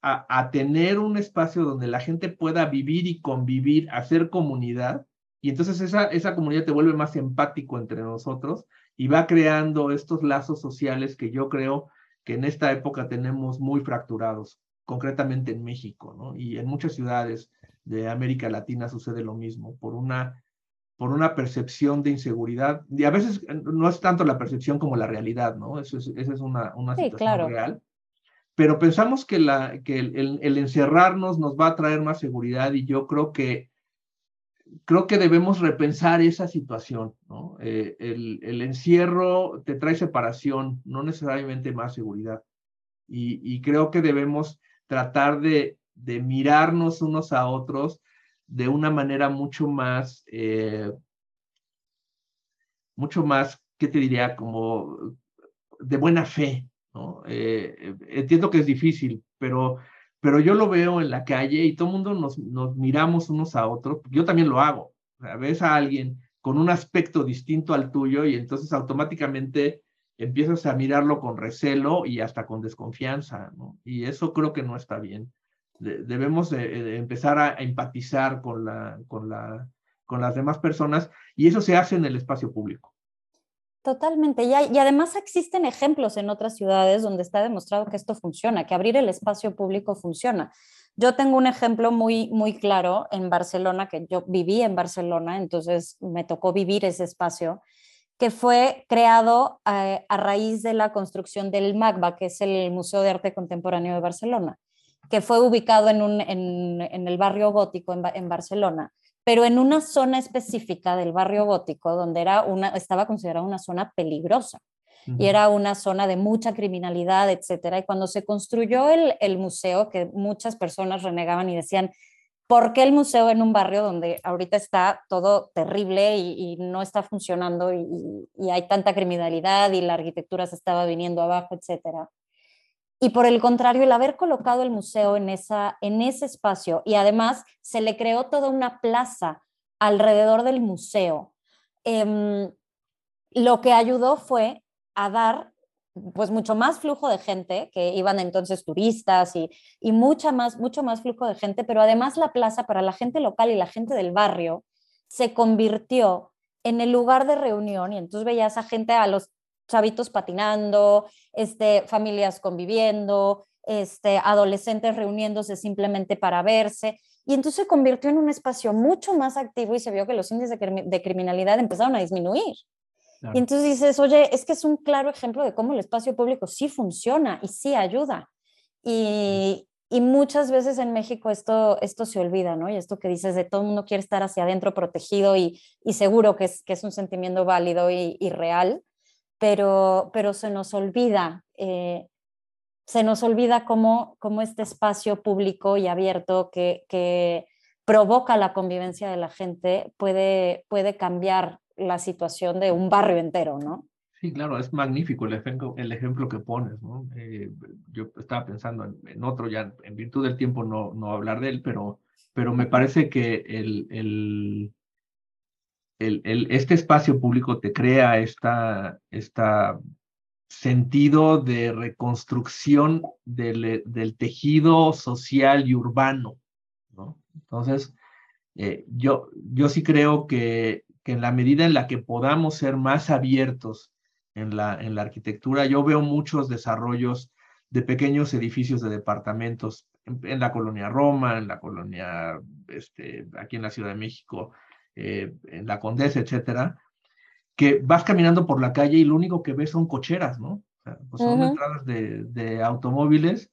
A, a, tener un espacio donde la gente pueda vivir y convivir, hacer comunidad, y entonces esa, esa comunidad te vuelve más empático entre nosotros y va creando estos lazos sociales que yo creo que en esta época tenemos muy fracturados, concretamente en México, ¿no? Y en muchas ciudades de América Latina sucede lo mismo, por una, por una percepción de inseguridad, y a veces no es tanto la percepción como la realidad, ¿no? Eso es, esa es una, una situación claro. real. Pero pensamos que, la, que el, el encerrarnos nos va a traer más seguridad y yo creo que creo que debemos repensar esa situación, ¿no? Eh, el, el, encierro te trae separación, no necesariamente más seguridad. Y, y creo que debemos tratar de, de, mirarnos unos a otros de una manera mucho más, eh, mucho más, ¿qué te diría? Como de buena fe, ¿no? Eh, entiendo que es difícil, pero, pero yo lo veo en la calle y todo el mundo nos, miramos unos a otros, yo también lo hago, ves a alguien con un aspecto distinto al tuyo y entonces automáticamente empiezas a mirarlo con recelo y hasta con desconfianza. Y eso creo que no está bien. debemos de, empezar a empatizar con las demás personas y eso se hace en el espacio público. Totalmente. Y, además existen ejemplos en otras ciudades donde está demostrado que esto funciona, que abrir el espacio público funciona. Yo tengo un ejemplo muy, muy claro en Barcelona, que yo viví en Barcelona, entonces me tocó vivir ese espacio que fue creado eh, a, raíz de la construcción del MACBA, que es el Museo de Arte Contemporáneo de Barcelona, que fue ubicado en, un, en, el barrio gótico en, Barcelona, pero en una zona específica del barrio gótico, donde era una, estaba considerada una zona peligrosa. Y era una zona de mucha criminalidad, etcétera. Y cuando se construyó el, el museo, que muchas personas renegaban y decían, ¿por qué el museo en un barrio donde ahorita está todo terrible y, no está funcionando y, hay tanta criminalidad y la arquitectura se estaba viniendo abajo, etcétera? Y por el contrario, el haber colocado el museo en, esa, en ese espacio y además se le creó toda una plaza alrededor del museo, em, lo que ayudó fue a dar pues mucho más flujo de gente, que iban entonces turistas y, y mucha más, mucho más flujo de gente, pero además la plaza para la gente local y la gente del barrio se convirtió en el lugar de reunión y entonces veías a gente, a los chavitos patinando, este, familias conviviendo, este, adolescentes reuniéndose simplemente para verse. Y entonces se convirtió en un espacio mucho más activo y se vio que los índices de criminalidad empezaron a disminuir. Y entonces dices, oye, es que es un claro ejemplo de cómo el espacio público sí funciona y sí ayuda. Y, y muchas veces en México esto, esto se olvida, ¿no? Y esto que dices de todo el mundo quiere estar hacia adentro protegido y, y seguro que es, que es un sentimiento válido y, y real, pero, pero se nos olvida, eh, se nos olvida cómo, cómo este espacio público y abierto que, provoca la convivencia de la gente puede, puede cambiar la situación de un barrio entero, ¿no? Sí, claro, es magnífico el ejemplo, el ejemplo que pones. Eh, yo estaba pensando en, otro, ya en virtud del tiempo no, no hablar de él, pero, pero me parece que el, el, este espacio público te crea esta, esta sentido de reconstrucción del, tejido social y urbano, ¿no? Entonces, eh, yo, yo sí creo que que en la medida en la que podamos ser más abiertos en la, en la arquitectura, yo veo muchos desarrollos de pequeños edificios de departamentos en, la colonia Roma, en la colonia, este, aquí en la Ciudad de México, eh, en la Condesa, etcétera, que vas caminando por la calle y lo único que ves son cocheras, ¿no? Pues son entradas de, de automóviles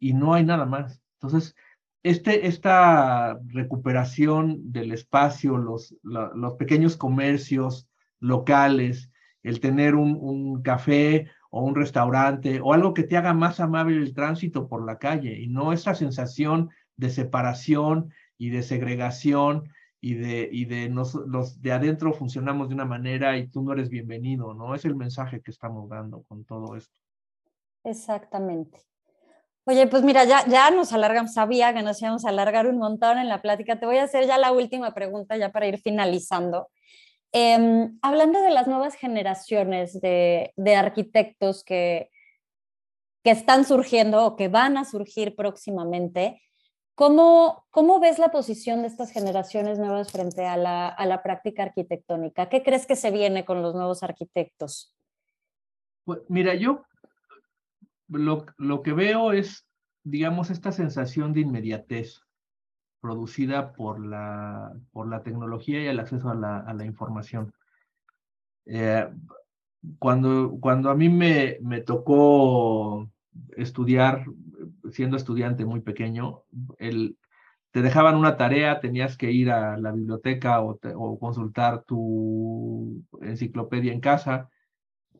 y no hay nada más. Entonces, este, esta recuperación del espacio, los, los pequeños comercios locales, el tener un, un, café o un restaurante o algo que te haga más amable el tránsito por la calle y no esa sensación de separación y de segregación y de, y de nos, los de adentro funcionamos de una manera y tú no eres bienvenido, ¿no? Es el mensaje que estamos dando con todo esto. Exactamente. Oye, pues mira, ya, ya nos alargamos, sabía que nos íbamos a alargar un montón en la plática. Te voy a hacer ya la última pregunta, ya para ir finalizando. Em, hablando de las nuevas generaciones de, de arquitectos que, que están surgiendo o que van a surgir próximamente, ¿cómo, ¿cómo ves la posición de estas generaciones nuevas frente a la, a la práctica arquitectónica? ¿Qué crees que se viene con los nuevos arquitectos? Pues mira, yo lo, que veo es, digamos, esta sensación de inmediatez producida por la, por la tecnología y el acceso a la, información. Eh, cuando, cuando a mí me, me tocó estudiar, siendo estudiante muy pequeño, el, te dejaban una tarea, tenías que ir a la biblioteca o, o consultar tu enciclopedia en casa,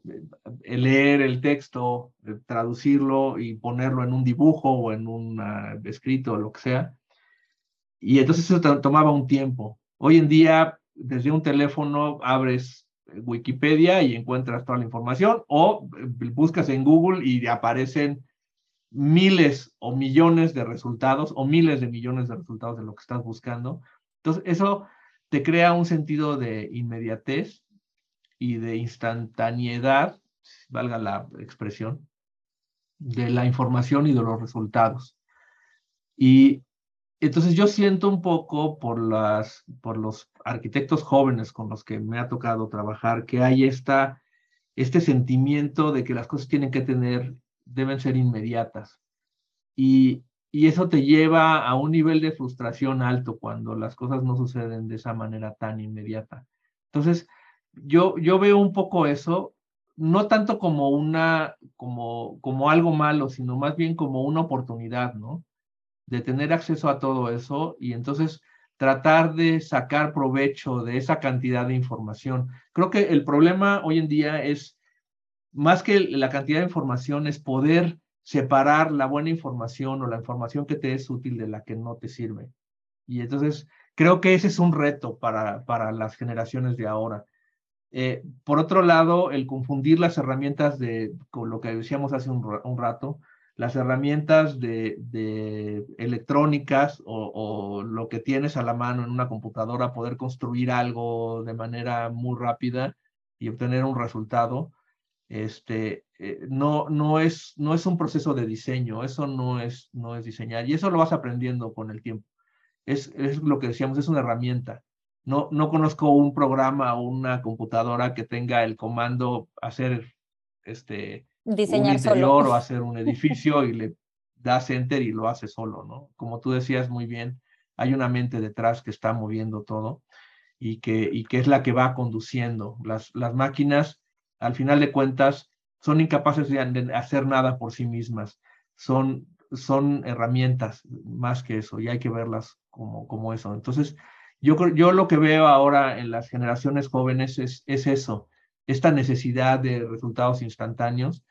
eh, leer el texto, eh, traducirlo y ponerlo en un dibujo o en un escrito o lo que sea. Y entonces eso tomaba un tiempo. Hoy en día, desde un teléfono abres Wikipedia y encuentras toda la información o buscas en Google y aparecen miles o millones de resultados o miles de millones de resultados de lo que estás buscando. Entonces, eso te crea un sentido de inmediatez y de instantaneidad, valga la expresión, de la información y de los resultados. Y entonces yo siento un poco por, los arquitectos jóvenes con los que me ha tocado trabajar que hay este sentimiento de que las cosas tienen que tener, deben ser inmediatas. Y, y eso te lleva a un nivel de frustración alto cuando las cosas no suceden de esa manera tan inmediata. Entonces, yo, yo veo un poco eso, no tanto como una, como, como algo malo, sino más bien como una oportunidad, ¿no? De tener acceso a todo eso y entonces tratar de sacar provecho de esa cantidad de información. Creo que el problema hoy en día es, más que la cantidad de información, es poder separar la buena información o la información que te es útil de la que no te sirve. Y entonces creo que ese es un reto para, para las generaciones de ahora. Eh, por otro lado, el confundir las herramientas de, con lo que decíamos hace un, un rato, las herramientas de, electrónicas o, o, lo que tienes a la mano en una computadora, poder construir algo de manera muy rápida y obtener un resultado, este, eh, no, no, es, no es un proceso de diseño, eso no es, no es diseñar y eso lo vas aprendiendo con el tiempo. Es, es lo que decíamos, es una herramienta. No, no conozco un programa o una computadora que tenga el comando hacer este, Diseñar un interior o hacer un edificio y le das enter y lo hace solo, ¿no? Como tú decías muy bien, hay una mente detrás que está moviendo todo y que, y que es la que va conduciendo. Las, las máquinas, al final de cuentas, son incapaces de hacer nada por sí mismas. Son, son herramientas más que eso y hay que verlas como, como eso. Entonces, yo, yo lo que veo ahora en las generaciones jóvenes es, es eso, esta necesidad de resultados instantáneos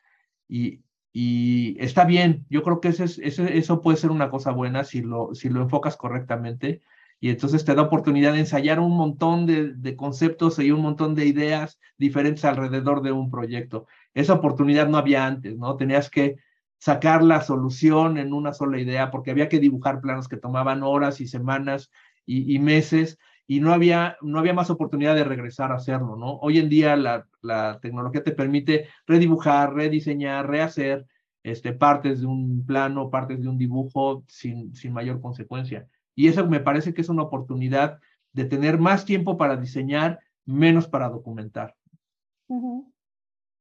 y, está bien, yo creo que ese, eso puede ser una cosa buena si lo, si lo enfocas correctamente y entonces te da oportunidad de ensayar un montón de, de, conceptos y un montón de ideas diferentes alrededor de un proyecto. Esa oportunidad no había antes, ¿no? Tenías que sacar la solución en una sola idea porque había que dibujar planos que tomaban horas y semanas y meses y no había, no había más oportunidad de regresar a hacerlo, ¿no? Hoy en día la, la tecnología te permite redibujar, rediseñar, rehacer este, partes de un plano, partes de un dibujo sin, sin mayor consecuencia. Y eso me parece que es una oportunidad de tener más tiempo para diseñar, menos para documentar.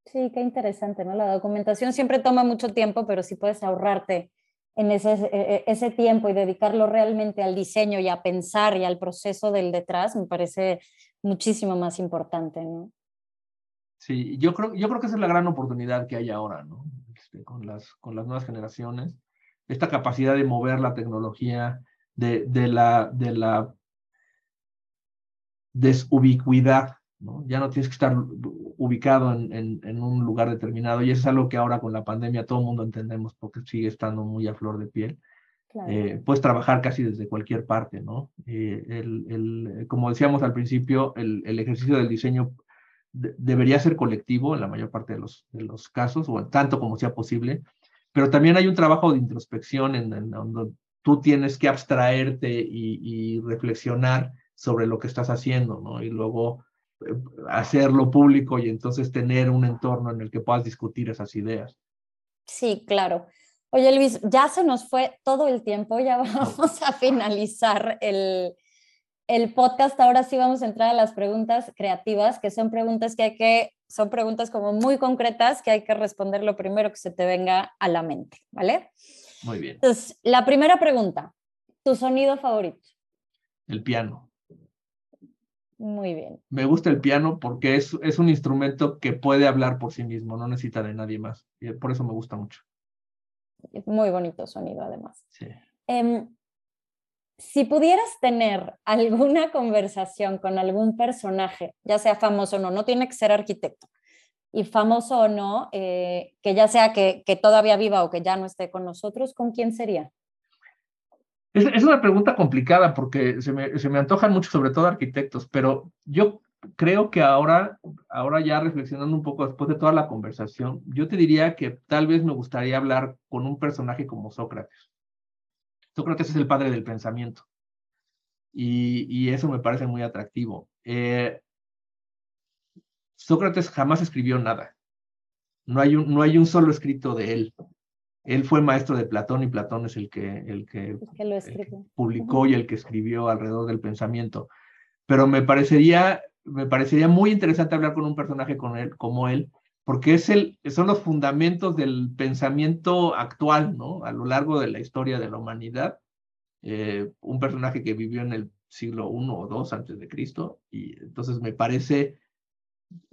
Sí, qué interesante, ¿no? La documentación siempre toma mucho tiempo, pero si puedes ahorrarte en ese, e, e, ese tiempo y dedicarlo realmente al diseño y a pensar y al proceso del detrás, me parece muchísimo más importante. Sí, yo creo, yo creo que esa es la gran oportunidad que hay ahora, ¿no? Este, con, las, con las nuevas generaciones, esta capacidad de mover la tecnología, de, de, la, de la desubicuidad, ¿no? Ya no tienes que estar ubicado en, en, en, un lugar determinado y eso es algo que ahora con la pandemia todo el mundo entendemos porque sigue estando muy a flor de piel. Claro. Eh, puedes trabajar casi desde cualquier parte, ¿no? Eh, el, el, como decíamos al principio, el, el ejercicio del diseño de, debería ser colectivo en la mayor parte de los, de los casos, o tanto como sea posible, pero también hay un trabajo de introspección en, en donde tú tienes que abstraerte y, y reflexionar sobre lo que estás haciendo, ¿no? Y luego hacerlo público y entonces tener un entorno en el que puedas discutir esas ideas. Sí, claro. Oye, Luis, ya se nos fue todo el tiempo, ya vamos a finalizar el, el podcast. Ahora sí vamos a entrar a las preguntas creativas, que son preguntas que hay que, son preguntas como muy concretas que hay que responder lo primero que se te venga a la mente, ¿vale? Muy bien. Entonces, la primera pregunta, ¿tu sonido favorito? El piano. Muy bien. Me gusta el piano porque es, es un instrumento que puede hablar por sí mismo, no necesita de nadie más. Y por eso me gusta mucho. Muy bonito sonido, además. Sí. Eh, si pudieras tener alguna conversación con algún personaje, ya sea famoso o no, no tiene que ser arquitecto, y famoso o no, eh, que ya sea que, que todavía viva o que ya no esté con nosotros, ¿con quién sería? Es, una pregunta complicada porque se me, se me, antojan mucho, sobre todo arquitectos, pero yo creo que ahora, ahora ya reflexionando un poco después de toda la conversación, yo te diría que tal vez me gustaría hablar con un personaje como Sócrates. Sócrates es el padre del pensamiento y, eso me parece muy atractivo. Eh, Sócrates jamás escribió nada. No hay, un, no hay un solo escrito de él. Él fue maestro de Platón y Platón es el que, el que, publicó y el que escribió alrededor del pensamiento. Pero me parecería, me parecería muy interesante hablar con un personaje con él, como él, porque es el, son los fundamentos del pensamiento actual, ¿no? A lo largo de la historia de la humanidad. Eh, un personaje que vivió en el siglo I o II antes de Cristo, y entonces me parece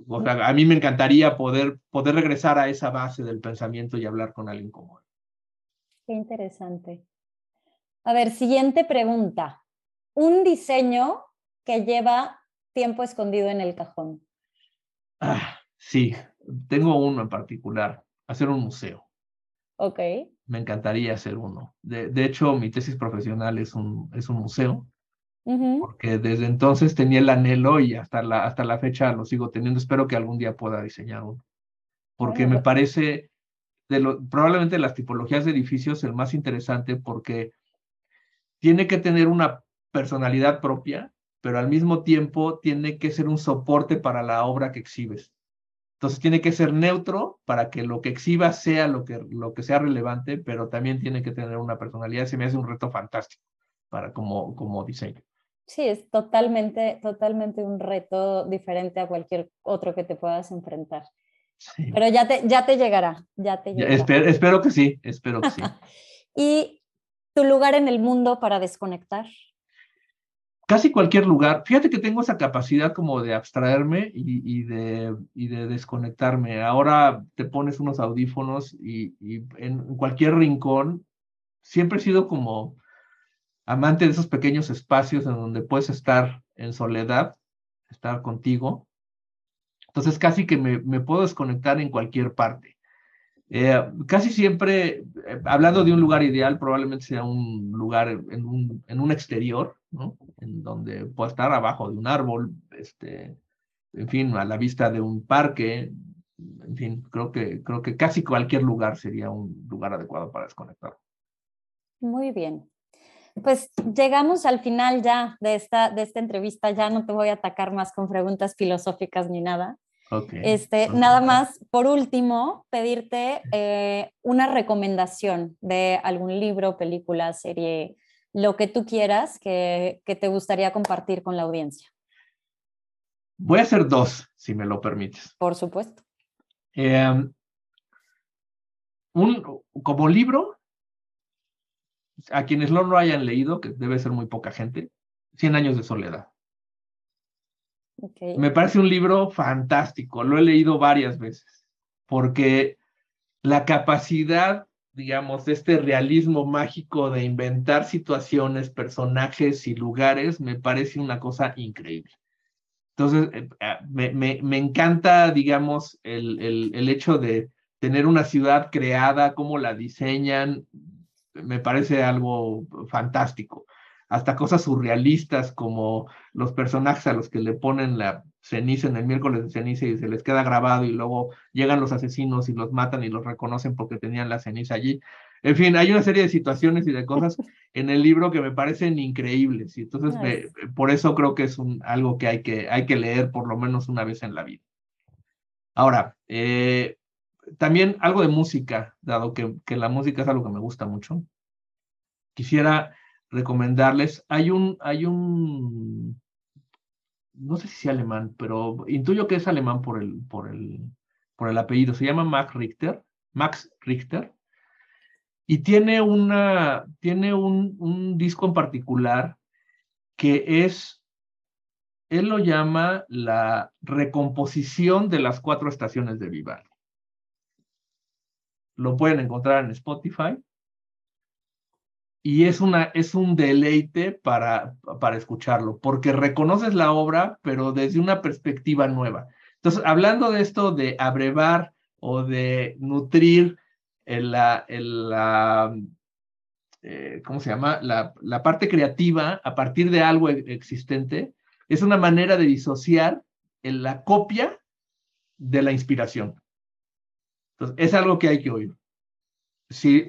a mí me encantaría poder, poder regresar a esa base del pensamiento y hablar con alguien como él. Qué interesante. A ver, siguiente pregunta. Un diseño que lleva tiempo escondido en el cajón. Ah, sí, tengo uno en particular, hacer un museo. Ok. Me encantaría hacer uno. De, de hecho, mi tesis profesional es un, es un museo porque desde entonces tenía el anhelo y hasta la, hasta la fecha lo sigo teniendo. Espero que algún día pueda diseñar uno, porque me parece, de lo, probablemente las tipologías de edificios, el más interesante porque tiene que tener una personalidad propia, pero al mismo tiempo tiene que ser un soporte para la obra que exhibes. Entonces tiene que ser neutro para que lo que exhibas sea lo que, lo que sea relevante, pero también tiene que tener una personalidad. Se me hace un reto fantástico para como, como diseño. Sí, es totalmente, totalmente un reto diferente a cualquier otro que te puedas enfrentar. Pero ya te, ya te llegará, ya te llegará. espero, que sí, espero que sí. ¿Y tu lugar en el mundo para desconectar? Casi cualquier lugar. Fíjate que tengo esa capacidad como de abstraerme y, de, y de desconectarme. Ahora te pones unos audífonos y, y en cualquier rincón, siempre he sido como amante de esos pequeños espacios en donde puedes estar en soledad, estar contigo. Entonces casi que me, puedo desconectar en cualquier parte. Eh, casi siempre, eh, hablando de un lugar ideal, probablemente sea un lugar en un, en un exterior, ¿no? En donde pueda estar abajo de un árbol, este, en fin, a la vista de un parque, en fin, creo que, creo que casi cualquier lugar sería un lugar adecuado para desconectar. Muy bien. Pues llegamos al final ya de esta, de esta entrevista, ya no te voy a atacar más con preguntas filosóficas ni nada. Este, Nada más, por último, pedirte eh, una recomendación de algún libro, película, serie, lo que tú quieras que, que te gustaría compartir con la audiencia. Voy a hacer dos, si me lo permites. Por supuesto. Em, un, como libro, a quienes no lo hayan leído, que debe ser muy poca gente, Cien años de soledad. Me parece un libro fantástico, lo he leído varias veces, porque la capacidad, digamos, de este realismo mágico de inventar situaciones, personajes y lugares, me parece una cosa increíble. Entonces, eh, ah, me, me, encanta, digamos, el, el, el hecho de tener una ciudad creada, cómo la diseñan, me parece algo fantástico. Hasta cosas surrealistas como los personajes a los que le ponen la ceniza en el miércoles de ceniza y se les queda grabado y luego llegan los asesinos y los matan y los reconocen porque tenían la ceniza allí. En fin, hay una serie de situaciones y de cosas en el libro que me parecen increíbles y entonces por eso creo que es un, algo que hay, que hay que leer por lo menos una vez en la vida. Ahora, eh, también algo de música, dado que, la música es algo que me gusta mucho. Quisiera recomendarles, hay un, hay un, no sé si sea alemán, pero intuyo que es alemán por el, por el, por el apellido, se llama Max Richter, Max Richter, y tiene, una, tiene un, un disco en particular que es, él lo llama la recomposición de las cuatro estaciones de Vivaldi. Lo pueden encontrar en Spotify. Y es, una, es un deleite para, para escucharlo, porque reconoces la obra, pero desde una perspectiva nueva. Entonces, hablando de esto de abrevar o de nutrir la, la eh, ¿cómo se llama? La, la, parte creativa a partir de algo existente, es una manera de disociar la copia de la inspiración. Entonces, es algo que hay que oír. Si,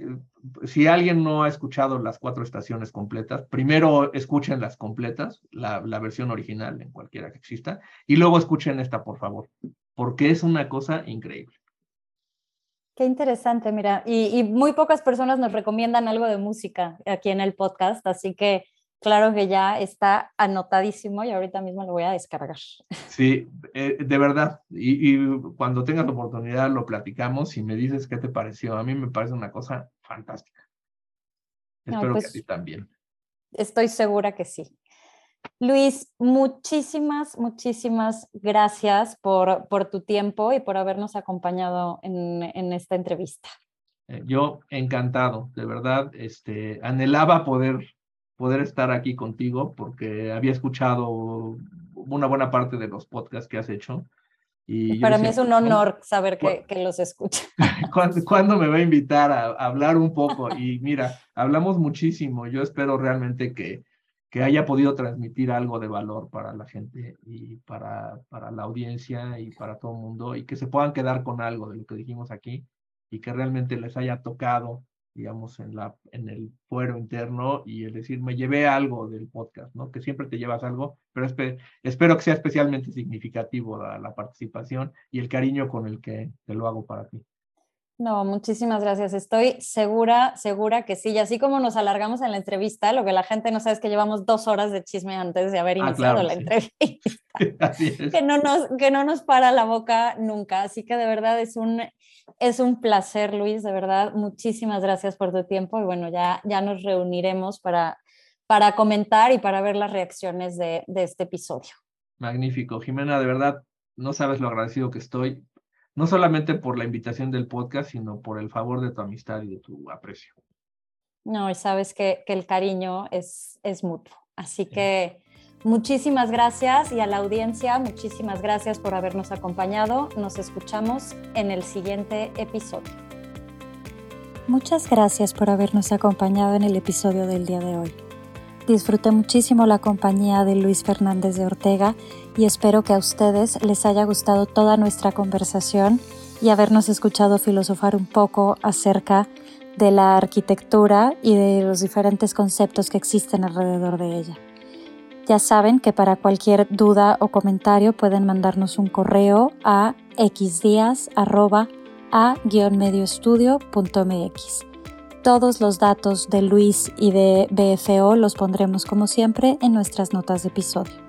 si alguien no ha escuchado las cuatro estaciones completas, primero escuchen las completas, la, la versión original en cualquiera que exista, y luego escuchen esta, por favor, porque es una cosa increíble. Qué interesante, mira, y, muy pocas personas nos recomiendan algo de música aquí en el podcast, así que claro que ya está anotadísimo y ahorita mismo lo voy a descargar. Sí, eh, de verdad, y, cuando tengas la oportunidad lo platicamos y me dices qué te pareció. A mí me parece una cosa fantástica. Espero que a pues ti también. Estoy segura que sí. Luis, muchísimas, muchísimas gracias por, por tu tiempo y por habernos acompañado en, en esta entrevista. Eh, yo encantado, de verdad, este, anhelaba poder, poder estar aquí contigo porque había escuchado una buena parte de los podcasts que has hecho. Y Para mí es un honor saber que, que los escucha. ¿Cuándo, me va a invitar a, a hablar un poco? Y mira, hablamos muchísimo. Yo espero realmente que, que haya podido transmitir algo de valor para la gente y para, para la audiencia y para todo el mundo y que se puedan quedar con algo de lo que dijimos aquí y que realmente les haya tocado, digamos, en, la, en el fuero interno y el decir, me llevé algo del podcast, ¿no? Que siempre te llevas algo, pero espero que sea especialmente significativo la participación y el cariño con el que te lo hago para ti. No, muchísimas gracias. Estoy segura, segura que sí. Y así como nos alargamos en la entrevista, lo que la gente no sabe es que llevamos dos horas de chisme antes de haber ah, iniciado la entrevista. que, no nos, que no nos para la boca nunca. Así que de verdad es un, es un placer, Luis. De verdad, muchísimas gracias por tu tiempo. Y bueno, ya, ya nos reuniremos para, para comentar y para ver las reacciones de, de este episodio. Magnífico. Jimena, de verdad, no sabes lo agradecido que estoy no solamente por la invitación del podcast, sino por el favor de tu amistad y de tu aprecio. No, y sabes que, que el cariño es, es mutuo. Así que muchísimas gracias y a la audiencia, muchísimas gracias por habernos acompañado. Nos escuchamos en el siguiente episodio. Muchas gracias por habernos acompañado en el episodio del día de hoy. Disfruté muchísimo la compañía de Luis Fernández de Ortega y espero que a ustedes les haya gustado toda nuestra conversación y habernos escuchado filosofar un poco acerca de la arquitectura y de los diferentes conceptos que existen alrededor de ella. Ya saben que para cualquier duda o comentario pueden mandarnos un correo a xdias.a-medioestudio.mx. Todos los datos de Luis y de BFO los pondremos como siempre en nuestras notas de episodio.